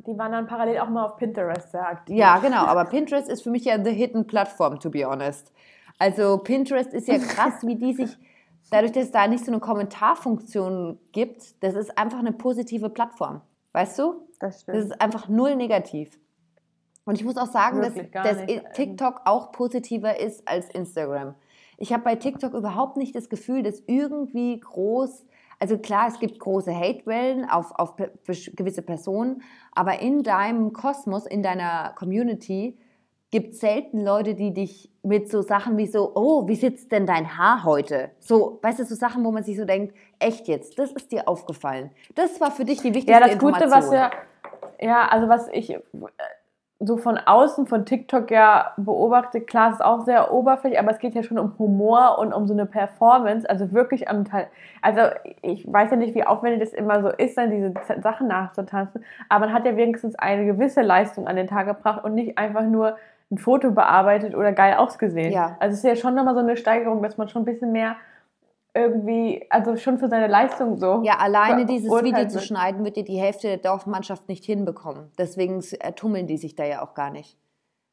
die waren dann parallel auch mal auf Pinterest sehr aktiv. Ja, genau, aber Pinterest ist für mich ja the hidden Plattform, to be honest. Also Pinterest ist ja krass, wie die sich, dadurch, dass es da nicht so eine Kommentarfunktion gibt, das ist einfach eine positive Plattform. Weißt du? das stimmt. Das ist einfach null negativ. Und ich muss auch sagen, dass, Wirklich gar dass nicht. TikTok auch positiver ist als Instagram. Ich habe bei TikTok überhaupt nicht das Gefühl, dass irgendwie groß, also klar, es gibt große Hatewellen auf, auf gewisse Personen, aber in deinem Kosmos, in deiner Community gibt es selten Leute, die dich mit so Sachen wie so, oh, wie sitzt denn dein Haar heute? So, weißt du, so Sachen, wo man sich so denkt, echt jetzt, das ist dir aufgefallen. Das war für dich die wichtigste Ja, das Gute, Information. was ja, ja, also was ich so von außen von TikTok ja beobachte, klar, es ist auch sehr oberflächlich, aber es geht ja schon um Humor und um so eine Performance, also wirklich am Teil. Also ich weiß ja nicht, wie aufwendig das immer so ist, dann diese Sachen nachzutanzen, aber man hat ja wenigstens eine gewisse Leistung an den Tag gebracht und nicht einfach nur ein Foto bearbeitet oder geil ausgesehen. Ja. Also es ist ja schon nochmal so eine Steigerung, dass man schon ein bisschen mehr irgendwie, also schon für seine Leistung so. Ja, alleine dieses Video zu schneiden, wird dir die Hälfte der Dorfmannschaft nicht hinbekommen. Deswegen äh, tummeln die sich da ja auch gar nicht.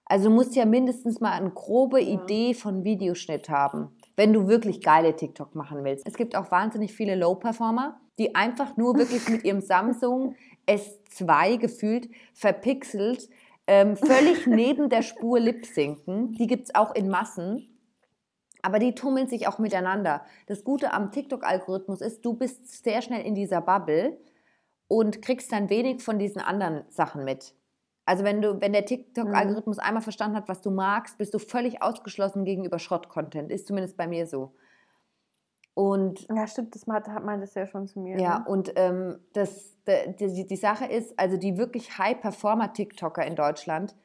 Also du musst ja mindestens mal eine grobe Idee von Videoschnitt haben, wenn du wirklich geile TikTok machen willst. Es gibt auch wahnsinnig viele Low-Performer, die einfach nur wirklich mit ihrem [laughs] Samsung S2 gefühlt verpixelt, ähm, völlig neben der Spur lip-sinken. Die gibt es auch in Massen. Aber die tummeln sich auch miteinander. Das Gute am TikTok-Algorithmus ist, du bist sehr schnell in dieser Bubble und kriegst dann wenig von diesen anderen Sachen mit. Also wenn du, wenn der TikTok-Algorithmus einmal verstanden hat, was du magst, bist du völlig ausgeschlossen gegenüber Schrott-Content. Ist zumindest bei mir so. Und Ja, stimmt, das hat, hat man das ja schon zu mir. ja, ne? und ähm, das, die, die Sache ist, also die wirklich High-Performer-TikToker in Deutschland,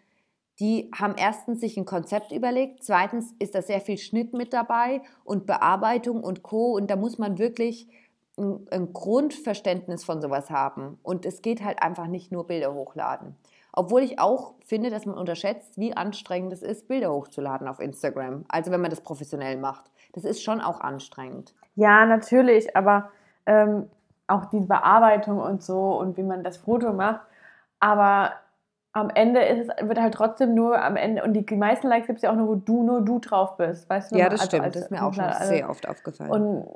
die haben erstens sich ein Konzept überlegt, zweitens ist da sehr viel Schnitt mit dabei und Bearbeitung und Co. Und da muss man wirklich ein, ein Grundverständnis von sowas haben. Und es geht halt einfach nicht nur Bilder hochladen. Obwohl ich auch finde, dass man unterschätzt, wie anstrengend es ist, Bilder hochzuladen auf Instagram. Also wenn man das professionell macht. Das ist schon auch anstrengend. Ja, natürlich, aber ähm, auch die Bearbeitung und so und wie man das Foto macht. Aber am Ende ist es, wird halt trotzdem nur am Ende, und die, meisten Likes gibt es ja auch nur, wo du nur du drauf bist. Weißt du? Ja, das Also stimmt. als- das ist mir auch schon also- sehr oft aufgefallen. Und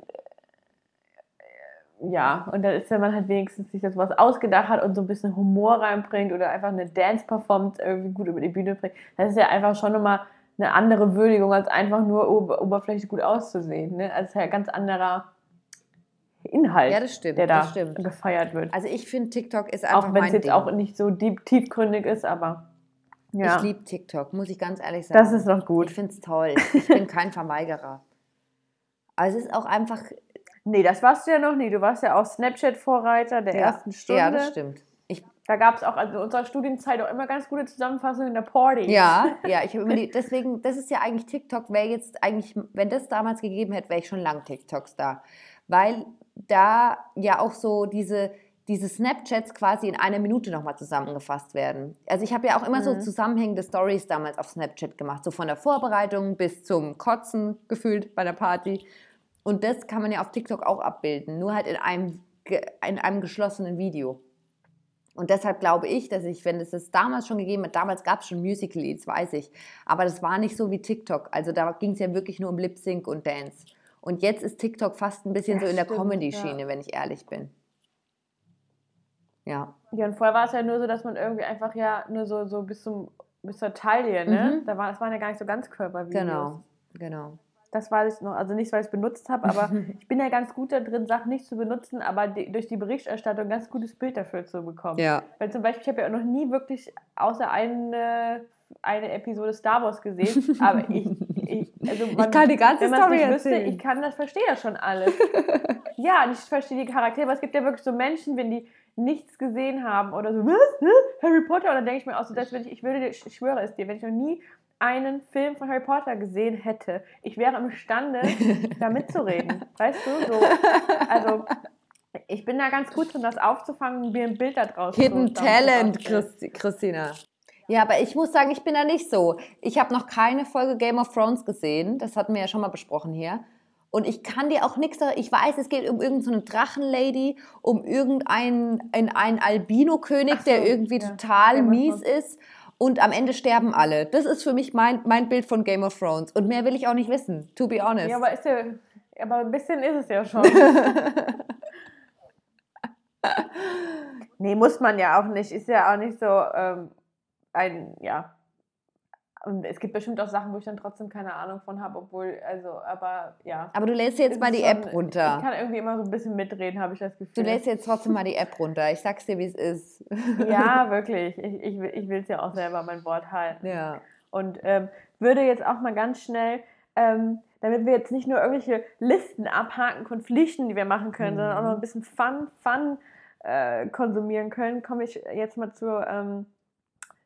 äh, ja, und dann ist, wenn man halt wenigstens sich das was ausgedacht hat und so ein bisschen Humor reinbringt oder einfach eine Dance-Performance irgendwie gut über die Bühne bringt, das ist ja einfach schon nochmal eine andere Würdigung, als einfach nur ober oberflächlich gut auszusehen. Ne? Also es ist ja ein ganz anderer Inhalt, Ja, das stimmt, der da das stimmt. gefeiert wird. Also ich finde TikTok ist einfach auch wenn es jetzt Ding. auch nicht so deep, tiefgründig ist, aber ja, Ich liebe TikTok, muss ich ganz ehrlich sagen. das ist doch gut. Ich finde es toll. Ich bin kein Verweigerer. Aber [laughs] es ist auch einfach Nee, das warst du ja noch nie. Du warst ja auch Snapchat-Vorreiter der ersten Stunde. Ja, das stimmt. Ich, Da gab es auch also in unserer Studienzeit auch immer ganz gute Zusammenfassungen in der Party. ja, [laughs] ja, ich habe immer die, deswegen, das ist ja eigentlich TikTok, wäre jetzt eigentlich, wenn das damals gegeben hätte, wäre ich schon lang TikToks da. Weil da ja auch so diese, diese Snapchats quasi in einer Minute nochmal zusammengefasst werden. Also ich habe ja auch immer so zusammenhängende Stories damals auf Snapchat gemacht, so von der Vorbereitung bis zum Kotzen gefühlt bei der Party. Und das kann man ja auf TikTok auch abbilden, nur halt in einem, in einem geschlossenen Video. Und deshalb glaube ich, dass ich, wenn es das damals schon gegeben hat, damals gab es schon Musical.ly, das weiß ich, aber das war nicht so wie TikTok. Also da ging es ja wirklich nur um Lip Sync und Dance. Und jetzt ist TikTok fast ein bisschen Ja, so in der Comedy-Schiene, wenn ich ehrlich bin. Ja. Ja, und vorher war es ja nur so, dass man irgendwie einfach ja nur so, so bis, zum, bis zur Taille, ne? Mhm. Da war, das waren ja gar nicht so ganz Körpervideos. Genau, genau. Das weiß ich noch. Also nicht, weil ich es benutzt habe, aber [laughs] ich bin ja ganz gut da drin, Sachen nicht zu benutzen, aber die, durch die Berichterstattung ein ganz gutes Bild dafür zu bekommen. Ja. Weil zum Beispiel, ich habe ja noch nie wirklich außer eine, eine Episode Star Wars gesehen, [laughs] aber ich, ich, also man, kann die ganze Story nicht wüsste, erzählen. ich kann das, verstehe das schon alles. [laughs] ja, und ich verstehe die Charaktere, aber es gibt ja wirklich so Menschen, wenn die nichts gesehen haben oder so, was? Harry Potter? Und dann denke ich mir auch so, dass wenn ich, ich würde dir, ich schwöre es dir, wenn ich noch nie einen Film von Harry Potter gesehen hätte, ich wäre imstande, [laughs] da mitzureden. Weißt du? So, also, ich bin da ganz gut drin, das aufzufangen mir ein Bild da draus Hidden Talent. Christi- Christina. Ja, aber ich muss sagen, ich bin da nicht so. Ich habe noch keine Folge Game of Thrones gesehen. Das hatten wir ja schon mal besprochen hier. Und ich kann dir auch nichts sagen. Ich weiß, es geht um irgendeine Drachenlady, um irgendeinen ein, einen Albino-König, so, der irgendwie ja. total Game mies ist. Und am Ende sterben alle. Das ist für mich mein, mein Bild von Game of Thrones. Und mehr will ich auch nicht wissen, to be honest. Ja, aber ist ja, aber ein bisschen ist es ja schon. [laughs] nee, muss man ja auch nicht. Ist ja auch nicht so ähm, ein, ja. Und es gibt bestimmt auch Sachen, wo ich dann trotzdem keine Ahnung von habe, obwohl, also, aber ja. aber du lädst jetzt mal die schon- App runter. Ich kann irgendwie immer so ein bisschen mitreden, habe ich das Du Gefühl. lädst jetzt trotzdem mal die App runter. Ich sag's dir, wie es ist. [laughs] ja, [laughs] wirklich. Ich, ich, will- ich will es ja auch selber mein Wort halten. Ja. Und ähm, würde jetzt auch mal ganz schnell, ähm, damit wir jetzt nicht nur irgendwelche Listen abhaken von Pflichten, die wir machen können, sondern auch noch ein bisschen Fun, Fun äh, konsumieren können, komme ich jetzt mal zu ähm,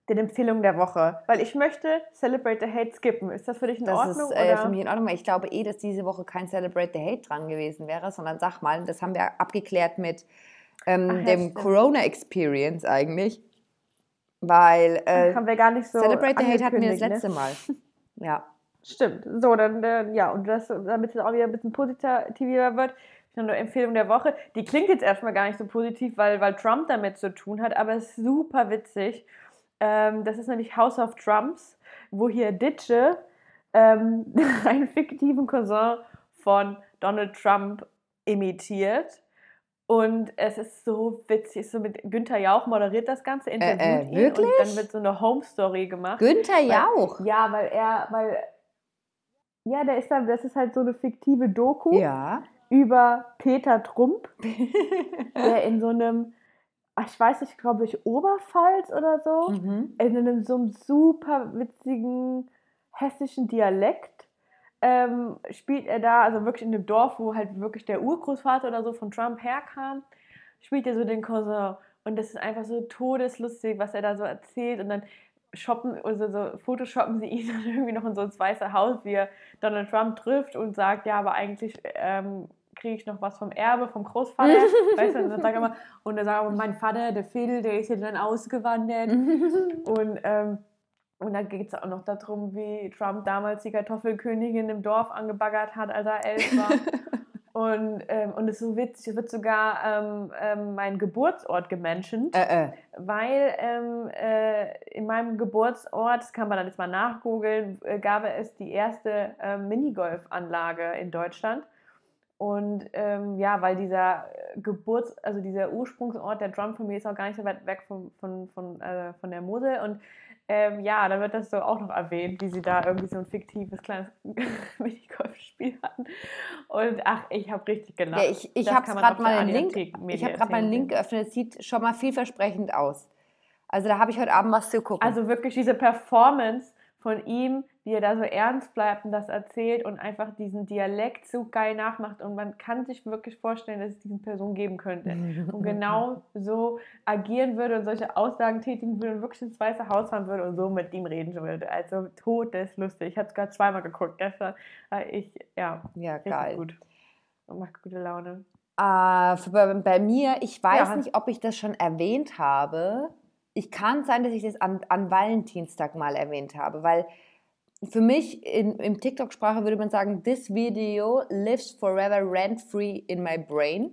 den Empfehlungen der Woche. Weil ich möchte Celebrate the Hate skippen. Ist das für dich in Das Ordnung? ist äh, oder? für mich in Ordnung, weil ich glaube eh, dass diese Woche kein Celebrate the Hate dran gewesen wäre, sondern sag mal, das haben wir abgeklärt mit ähm, Ach dem stimmt. Corona Experience eigentlich. Weil äh, haben wir gar nicht so. Celebrate the Hate hatten wir das angekündigt, letzte ne? Mal. [laughs] Ja. Stimmt. So, dann, äh, ja, und das, damit es auch wieder ein bisschen positiver wird, ich habe eine Empfehlung der Woche. Die klingt jetzt erstmal gar nicht so positiv, weil, weil Trump damit zu tun hat, aber es ist super witzig. Ähm, das ist nämlich House of Trumps, wo hier Ditsche ähm, [laughs] einen fiktiven Cousin von Donald Trump imitiert. Und es ist so witzig, so mit Günther Jauch moderiert das Ganze, interviewt äh, ihn wirklich? und dann wird so eine Home Story gemacht. Günther Jauch. Ja, weil er, weil Ja, der ist da, das ist halt so eine fiktive Doku Ja. über Peter Trump, [laughs] der in so einem, ich weiß nicht, glaube ich, Oberpfalz oder so, Mhm. in einem so einem super witzigen hessischen Dialekt ähm, spielt er da, also wirklich in dem Dorf, wo halt wirklich der Urgroßvater oder so von Trump herkam, spielt er so den Cousin. Und das ist einfach so todeslustig, was er da so erzählt. Und dann shoppen, also so photoshoppen sie ihn [laughs] dann irgendwie noch in so ins Weiße Haus, wie er Donald Trump trifft und sagt, ja, aber eigentlich ähm, kriege ich noch was vom Erbe, vom Großvater. [laughs] weißt du, und dann sagt er immer, und er sagt aber, mein Vater, der Phil, der ist ja dann ausgewandert. [laughs] Und, ähm, und dann geht es auch noch darum, wie Trump damals die Kartoffelkönigin im Dorf angebaggert hat, als er elf war. [laughs] und, ähm, und es ist so witzig, es wird sogar ähm, ähm, mein Geburtsort gemenschent, Äh, äh. weil ähm, äh, in meinem Geburtsort, das kann man dann jetzt mal nachgoogeln, äh, gab es die erste ähm, Minigolfanlage in Deutschland. Und ähm, ja, weil dieser äh, Geburts-, also dieser Ursprungsort der Trump-Familie ist auch gar nicht so weit weg von, von, von, äh, von der Mosel. Und ähm, ja, dann wird das so auch noch erwähnt, wie sie da irgendwie so ein fiktives kleines [laughs] Minigolfspiel hatten. Und ach, ich habe richtig gelacht. Ja, ich ich habe gerade mal der den Link. Ich habe gerade mal sehen. Link geöffnet. Es sieht schon mal vielversprechend aus. Also da habe ich heute Abend was zu gucken. Also wirklich diese Performance von ihm, wie er da so ernst bleibt und das erzählt und einfach diesen Dialekt so geil nachmacht. Und man kann sich wirklich vorstellen, dass es diesen Person geben könnte. Und genau so agieren würde und solche Aussagen tätigen würde und wirklich ins Weiße Haus fahren würde und so mit ihm reden würde. Also todeslustig. Ich habe es gerade zweimal geguckt gestern. weil Ich, ja, ja, geil. gut. Und macht gute Laune. Äh, für, bei, bei mir, ich weiß Ja. nicht, ob ich das schon erwähnt habe. Ich kann sein, dass ich das an, an Valentinstag mal erwähnt habe, weil für mich in, im TikTok-Sprache würde man sagen, this video lives forever rent-free in my brain.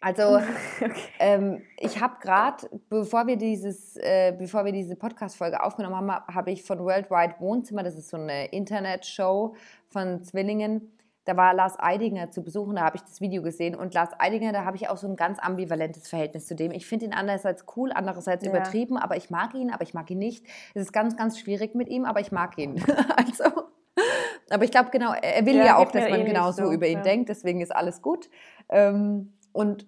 Also [laughs] Okay. ähm, ich habe gerade, bevor wir dieses, äh, bevor wir diese Podcast-Folge aufgenommen haben, habe ich von Worldwide Wohnzimmer, das ist so eine Internetshow von Zwillingen, da war Lars Eidinger zu besuchen, da habe ich das Video gesehen und Lars Eidinger, da habe ich auch so ein ganz ambivalentes Verhältnis zu dem. Ich finde ihn einerseits cool, andererseits Ja. übertrieben, aber ich mag ihn, aber ich mag ihn nicht. Es ist ganz, ganz schwierig mit ihm, aber ich mag ihn. [laughs] also, aber ich glaube genau, er will Ja, ja, auch, dass man ähnlich genau so über ihn ja. denkt, deswegen ist alles gut. Ähm, und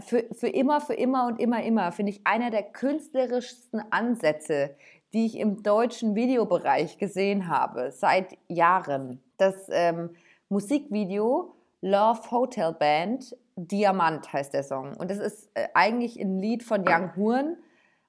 für, für immer, für immer und immer, immer finde ich einer der künstlerischsten Ansätze, die ich im deutschen Videobereich gesehen habe, seit Jahren. Das ähm, Musikvideo Love Hotel Band Diamant heißt der Song. Und das ist äh, eigentlich ein Lied von Young Horn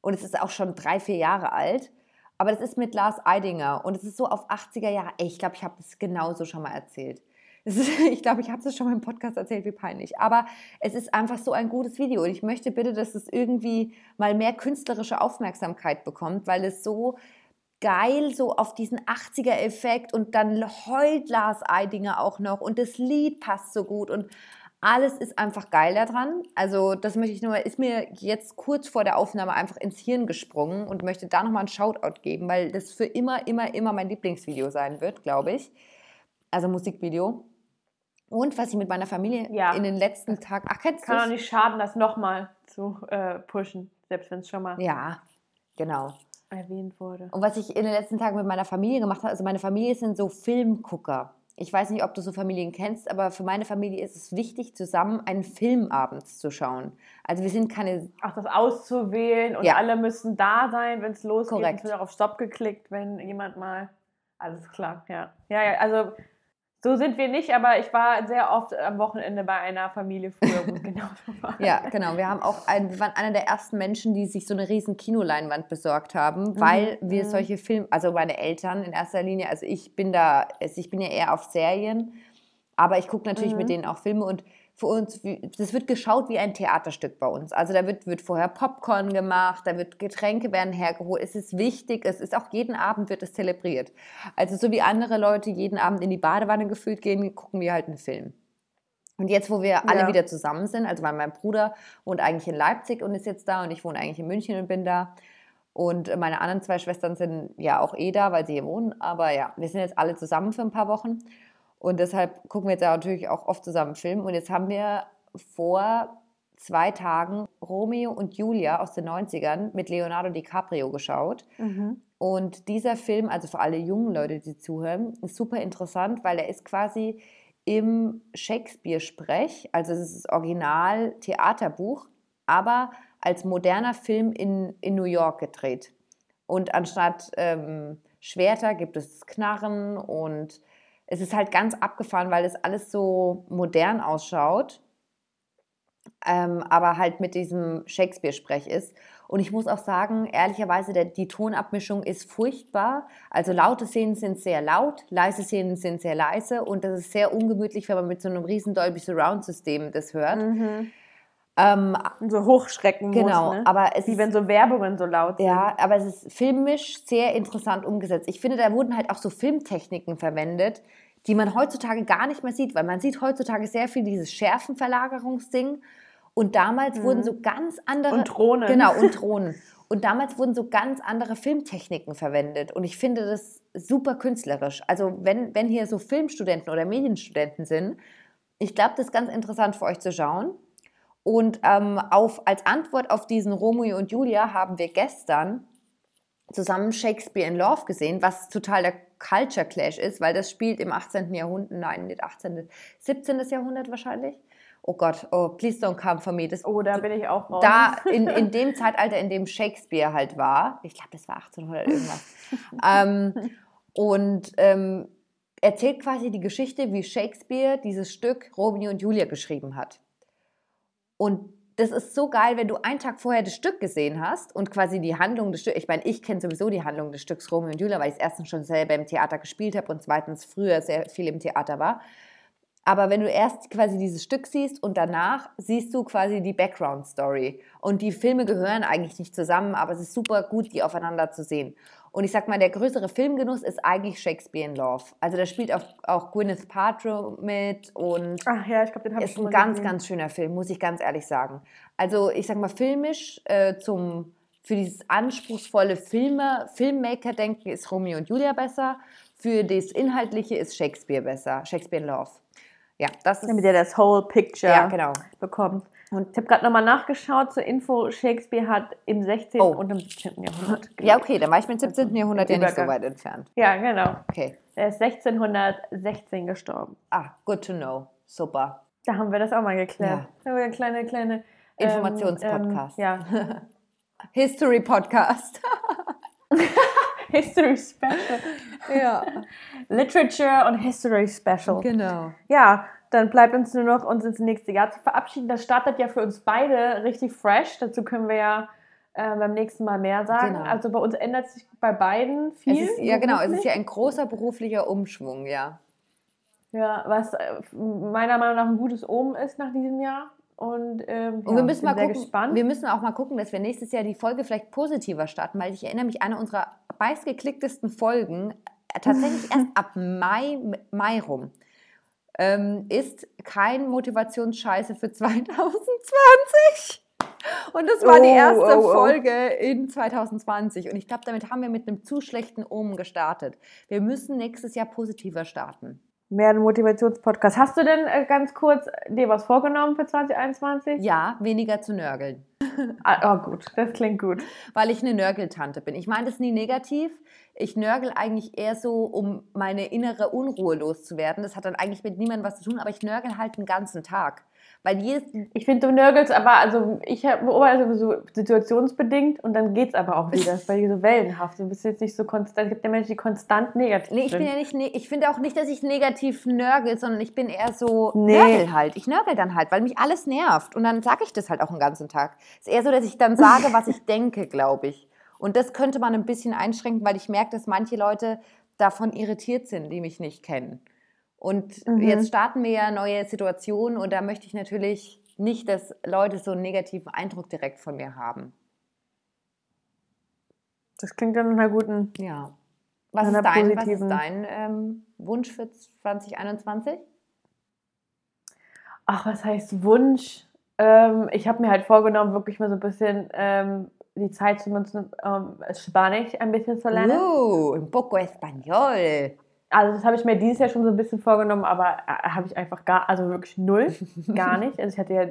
und es ist auch schon drei, vier Jahre alt. Aber das ist mit Lars Eidinger und es ist so auf 80er Jahre. Ey, ich glaube, ich habe das genauso schon mal erzählt. [laughs] Es ist, ich glaube, ich habe es schon mal im Podcast erzählt, wie peinlich. Aber es ist einfach so ein gutes Video und ich möchte bitte, dass es irgendwie mal mehr künstlerische Aufmerksamkeit bekommt, weil es so geil so auf diesen 80er-Effekt und dann heult Lars Eidinger auch noch und das Lied passt so gut und alles ist einfach geil daran. Also das möchte ich nur, ist mir jetzt kurz vor der Aufnahme einfach ins Hirn gesprungen und möchte da nochmal einen Shoutout geben, weil das für immer, immer, immer mein Lieblingsvideo sein wird, glaube ich. Also Musikvideo. Und was ich mit meiner Familie Ja. in den letzten Tagen, ach kennst Kann auch du nicht schaden, das nochmal zu äh, pushen, selbst wenn es schon mal Ja, genau. Erwähnt wurde. Und was ich in den letzten Tagen mit meiner Familie gemacht habe, also meine Familie sind so Filmgucker. Ich weiß nicht, ob du so Familien kennst, aber für meine Familie ist es wichtig, zusammen einen Film abends zu schauen. Also wir sind keine, Auch das auszuwählen und Ja. alle müssen da sein, wenn es losgeht. Korrekt. Es wird auch auf Stopp geklickt, wenn jemand mal. Alles klar, ja. Ja, ja, also so sind wir nicht, aber ich war sehr oft am Wochenende bei einer Familie früher, wo es [laughs] genau so war. ja genau, wir haben auch, ein, wir waren einer der ersten Menschen, die sich so eine riesen Kinoleinwand besorgt haben, weil wir mhm. solche Filme, also meine Eltern in erster Linie, also ich bin da, also ich bin ja eher auf Serien, aber ich gucke natürlich Mhm. mit denen auch Filme und für uns, das wird geschaut wie ein Theaterstück bei uns. Also da wird, wird vorher Popcorn gemacht, da wird Getränke werden hergeholt. Es ist wichtig, es ist auch jeden Abend wird es zelebriert. Also so wie andere Leute jeden Abend in die Badewanne gefühlt gehen, gucken wir halt einen Film. Und jetzt, wo wir alle Ja. wieder zusammen sind, also weil mein Bruder wohnt eigentlich in Leipzig und ist jetzt da und ich wohne eigentlich in München und bin da. Und meine anderen zwei Schwestern sind ja auch eh da, weil sie hier wohnen. Aber ja, wir sind jetzt alle zusammen für ein paar Wochen. Und deshalb gucken wir jetzt ja natürlich auch oft zusammen Film. Und jetzt haben wir vor zwei Tagen Romeo und Julia aus den 90ern mit Leonardo DiCaprio geschaut. Mhm. Und dieser Film, also für alle jungen Leute, die zuhören, ist super interessant, weil er ist quasi im Shakespeare-Sprech, also es ist das Original-Theaterbuch, aber als moderner Film in, in New York gedreht. Und anstatt ähm, Schwerter gibt es Knarren und es ist halt ganz abgefahren, weil es alles so modern ausschaut, ähm, aber halt mit diesem Shakespeare-Sprech ist. Und ich muss auch sagen, ehrlicherweise, der, die Tonabmischung ist furchtbar. Also laute Szenen sind sehr laut, leise Szenen sind sehr leise und das ist sehr ungemütlich, wenn man mit so einem riesen Dolby Surround System das hört. Ähm, So hochschrecken genau, muss. Ne? aber es Wie wenn so Werbungen so laut sind. ja, aber es ist filmisch sehr interessant umgesetzt. Ich finde, da wurden halt auch so Filmtechniken verwendet, die man heutzutage gar nicht mehr sieht, weil man sieht heutzutage sehr viel dieses Schärfenverlagerungsding und damals wurden so ganz andere Mhm. Und Drohnen. Genau, [laughs] und Drohnen. Und damals wurden so ganz andere Filmtechniken verwendet und ich finde das super künstlerisch. Also wenn, wenn hier so Filmstudenten oder Medienstudenten sind, ich glaube, das ist ganz interessant für euch zu schauen. Und ähm, auf, als Antwort auf diesen Romeo und Julia haben wir gestern zusammen Shakespeare in Love gesehen, was total der Culture Clash ist, weil das spielt im 18. Jahrhundert, nein, nicht 18., 17. Jahrhundert wahrscheinlich. Oh Gott, oh, please don't come for me. Das, Oh, da bin ich auch raus. da [laughs] in, in dem Zeitalter, in dem Shakespeare halt war, ich glaube, das war 1800 irgendwas, [laughs] ähm, und ähm, erzählt quasi die Geschichte, wie Shakespeare dieses Stück Romeo und Julia geschrieben hat. Und das ist so geil, wenn du einen Tag vorher das Stück gesehen hast und quasi die Handlung des Stücks, ich meine, ich kenne sowieso die Handlung des Stücks Romeo und Julia, weil ich es erstens schon selber im Theater gespielt habe und zweitens früher sehr viel im Theater war. Aber wenn du erst quasi dieses Stück siehst und danach siehst du quasi die Background Story. Und die Filme gehören eigentlich nicht zusammen, aber es ist super gut, die aufeinander zu sehen. Und ich sag mal, der größere Filmgenuss ist eigentlich Shakespeare in Love. Also da spielt auch, auch Gwyneth Paltrow mit und Ach ja, ich glaube, den habe ich ist schon ein ganz, gesehen. ganz schöner Film, muss ich ganz ehrlich sagen. Also ich sag mal, filmisch äh, zum, für dieses anspruchsvolle Filme, Filmmaker-Denken ist Romeo und Julia besser. Für das Inhaltliche ist Shakespeare besser. Shakespeare in Love. Ja, das ist. Damit ihr das Whole Picture ja, genau. bekommt. Und ich habe gerade nochmal nachgeschaut zur Info. Shakespeare hat im 16. Oh. und im 17. Jahrhundert Ja, okay, dann war ich mit dem 17. Jahrhundert ja nicht so weit entfernt. Ja, genau. Okay. Er ist 1616 gestorben. Ah, good to know. Super. Da haben wir das auch mal geklärt. Ja. Da haben wir eine kleine, kleine ähm, Informationspodcast. Ähm, ja. [laughs] History Podcast. [laughs] History Special. ja, Literature und History Special. genau. Ja, dann bleibt uns nur noch, uns ins nächste Jahr zu verabschieden. Das startet ja für uns beide richtig fresh. Dazu können wir ja äh, beim nächsten Mal mehr sagen. Genau. Also bei uns ändert sich bei beiden viel. Es ist, ja, genau. Es ist ja ein großer beruflicher Umschwung, ja. Ja, was äh, meiner Meinung nach ein gutes Omen ist nach diesem Jahr. Und, ähm, Und ja, wir müssen mal gucken, gespannt. wir müssen auch mal gucken, dass wir nächstes Jahr die Folge vielleicht positiver starten, weil ich erinnere mich, eine unserer meistgeklicktesten Folgen, äh, tatsächlich [laughs] erst ab Mai, Mai rum, ähm, ist kein Motivationsscheiße für [laughs] 2020. Und das war die Oh, erste oh, oh. Folge in 2020. Und ich glaube, damit haben wir mit einem zu schlechten Omen gestartet. Wir müssen nächstes Jahr positiver starten. Mehr ein Motivationspodcast. Hast du denn äh, ganz kurz dir was vorgenommen für 2021? Ja, weniger zu nörgeln. Ah, oh, gut, das klingt gut. weil ich eine Nörgeltante bin. Ich meine das nie negativ. Ich nörgel eigentlich eher so, um meine innere Unruhe loszuwerden. Das hat dann eigentlich mit niemandem was zu tun, aber ich nörgel halt den ganzen Tag. Weil jedes, Ich finde, du nörgelst, aber also ich beobachte so situationsbedingt und dann geht's aber auch wieder. [laughs] Das ist bei dir so wellenhaft. Du bist jetzt nicht so konstant. Es gibt ja Menschen, die konstant negativ nee, ich sind. bin ja nicht, ne- ich finde auch nicht, dass ich negativ nörgel, sondern ich bin eher so Nee. nörgel halt. Ich nörgel dann halt, weil mich alles nervt. Und dann sage ich das halt auch den ganzen Tag. Es ist eher so, dass ich dann sage, was ich [laughs] denke, glaube ich. Und das könnte man ein bisschen einschränken, weil ich merke, dass manche Leute davon irritiert sind, die mich nicht kennen. Und Mhm. jetzt starten wir ja neue Situationen und da möchte ich natürlich nicht, dass Leute so einen negativen Eindruck direkt von mir haben. Das klingt dann nach einer guten. Ja. Was ist dein, was ist dein ähm, Wunsch für 2021? Ach, was heißt Wunsch? Ähm, ich habe mir halt vorgenommen, wirklich mal so ein bisschen ähm, die Zeit zu nutzen, ähm, Spanisch ein bisschen zu lernen. Uh, un poco español. Also das habe ich mir dieses Jahr schon so ein bisschen vorgenommen, aber äh, habe ich einfach gar, also wirklich null, [laughs] gar nicht. Also ich hatte ja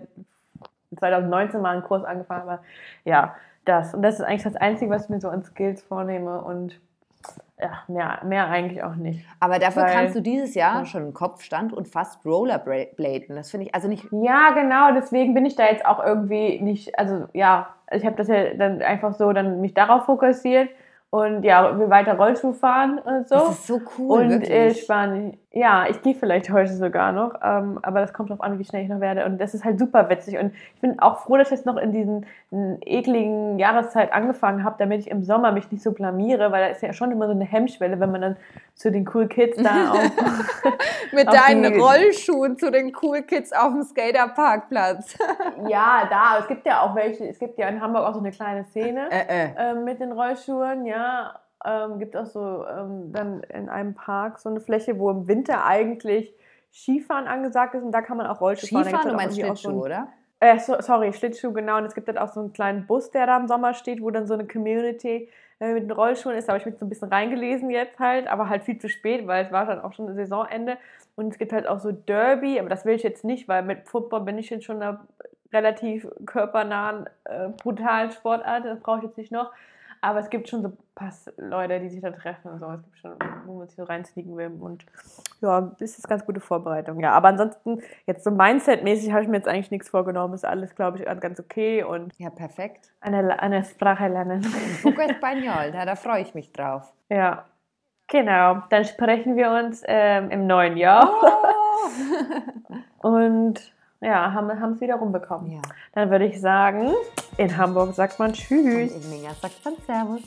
2019 mal einen Kurs angefangen, aber ja, das. Und das ist eigentlich das Einzige, was ich mir so an Skills vornehme. Und ja, mehr, mehr eigentlich auch nicht. Aber dafür Weil- kannst du dieses Jahr Ja. schon Kopfstand und fast Rollerbladen. Das finde ich also nicht. Ja, genau, deswegen bin ich da jetzt auch irgendwie nicht, also ja, ich habe das ja dann einfach so dann mich darauf fokussiert und ja, wir weiter Rollschuh fahren und so. Das ist so cool. und wirklich. äh, Spanien, ja, ich gehe vielleicht [laughs] heute sogar noch, ähm, aber das kommt darauf an, wie schnell ich noch werde. Und das ist halt super witzig. Und ich bin auch froh, dass ich jetzt noch in diesen ekligen Jahreszeit angefangen habe, damit ich im Sommer mich nicht so blamiere, weil da ist ja schon immer so eine Hemmschwelle, wenn man dann zu den Cool Kids da [laughs] auf, Mit auf deinen Rollschuhen zu den Cool Kids auf dem Skaterparkplatz. [laughs] Ja, da. Es gibt ja auch welche, es gibt ja in Hamburg auch so eine kleine Szene äh, äh. ähm, mit den Rollschuhen, ja. Ähm, gibt auch so ähm, dann in einem Park so eine Fläche, wo im Winter eigentlich Skifahren angesagt ist und da kann man auch Rollschuh fahren. Da Skifahren, gibt's meinst Schlittschuh, oder? So ein, äh, so, sorry, Schlittschuh, genau. Und es gibt dann auch so einen kleinen Bus, der da im Sommer steht, wo dann so eine Community äh, mit den Rollschuhen ist. Da habe ich mich so ein bisschen reingelesen jetzt halt, aber halt viel zu spät, weil es war dann auch schon Saisonende. Und es gibt halt auch so Derby, aber das will ich jetzt nicht, weil mit Football bin ich jetzt schon in einer relativ körpernahen, äh, brutalen Sportart. Das brauche ich jetzt nicht noch. Aber es gibt schon so Pass-Leute, die sich da treffen und so. Es gibt schon, wo man sich so reinsneaken will. Und ja, das ist ganz gute Vorbereitung. Ja, aber ansonsten, jetzt so Mindset-mäßig habe ich mir jetzt eigentlich nichts vorgenommen. Ist alles, glaube ich, ganz okay. Und Ja, perfekt. eine, eine Sprache lernen. Poco Español, da, da freue ich mich drauf. ja, genau. Dann sprechen wir uns ähm, im neuen Jahr. Oh. [laughs] Und ja, haben es wieder rumbekommen. Ja. Dann würde ich sagen, in Hamburg sagt man Tschüss. Und in Mingas sagt man Servus.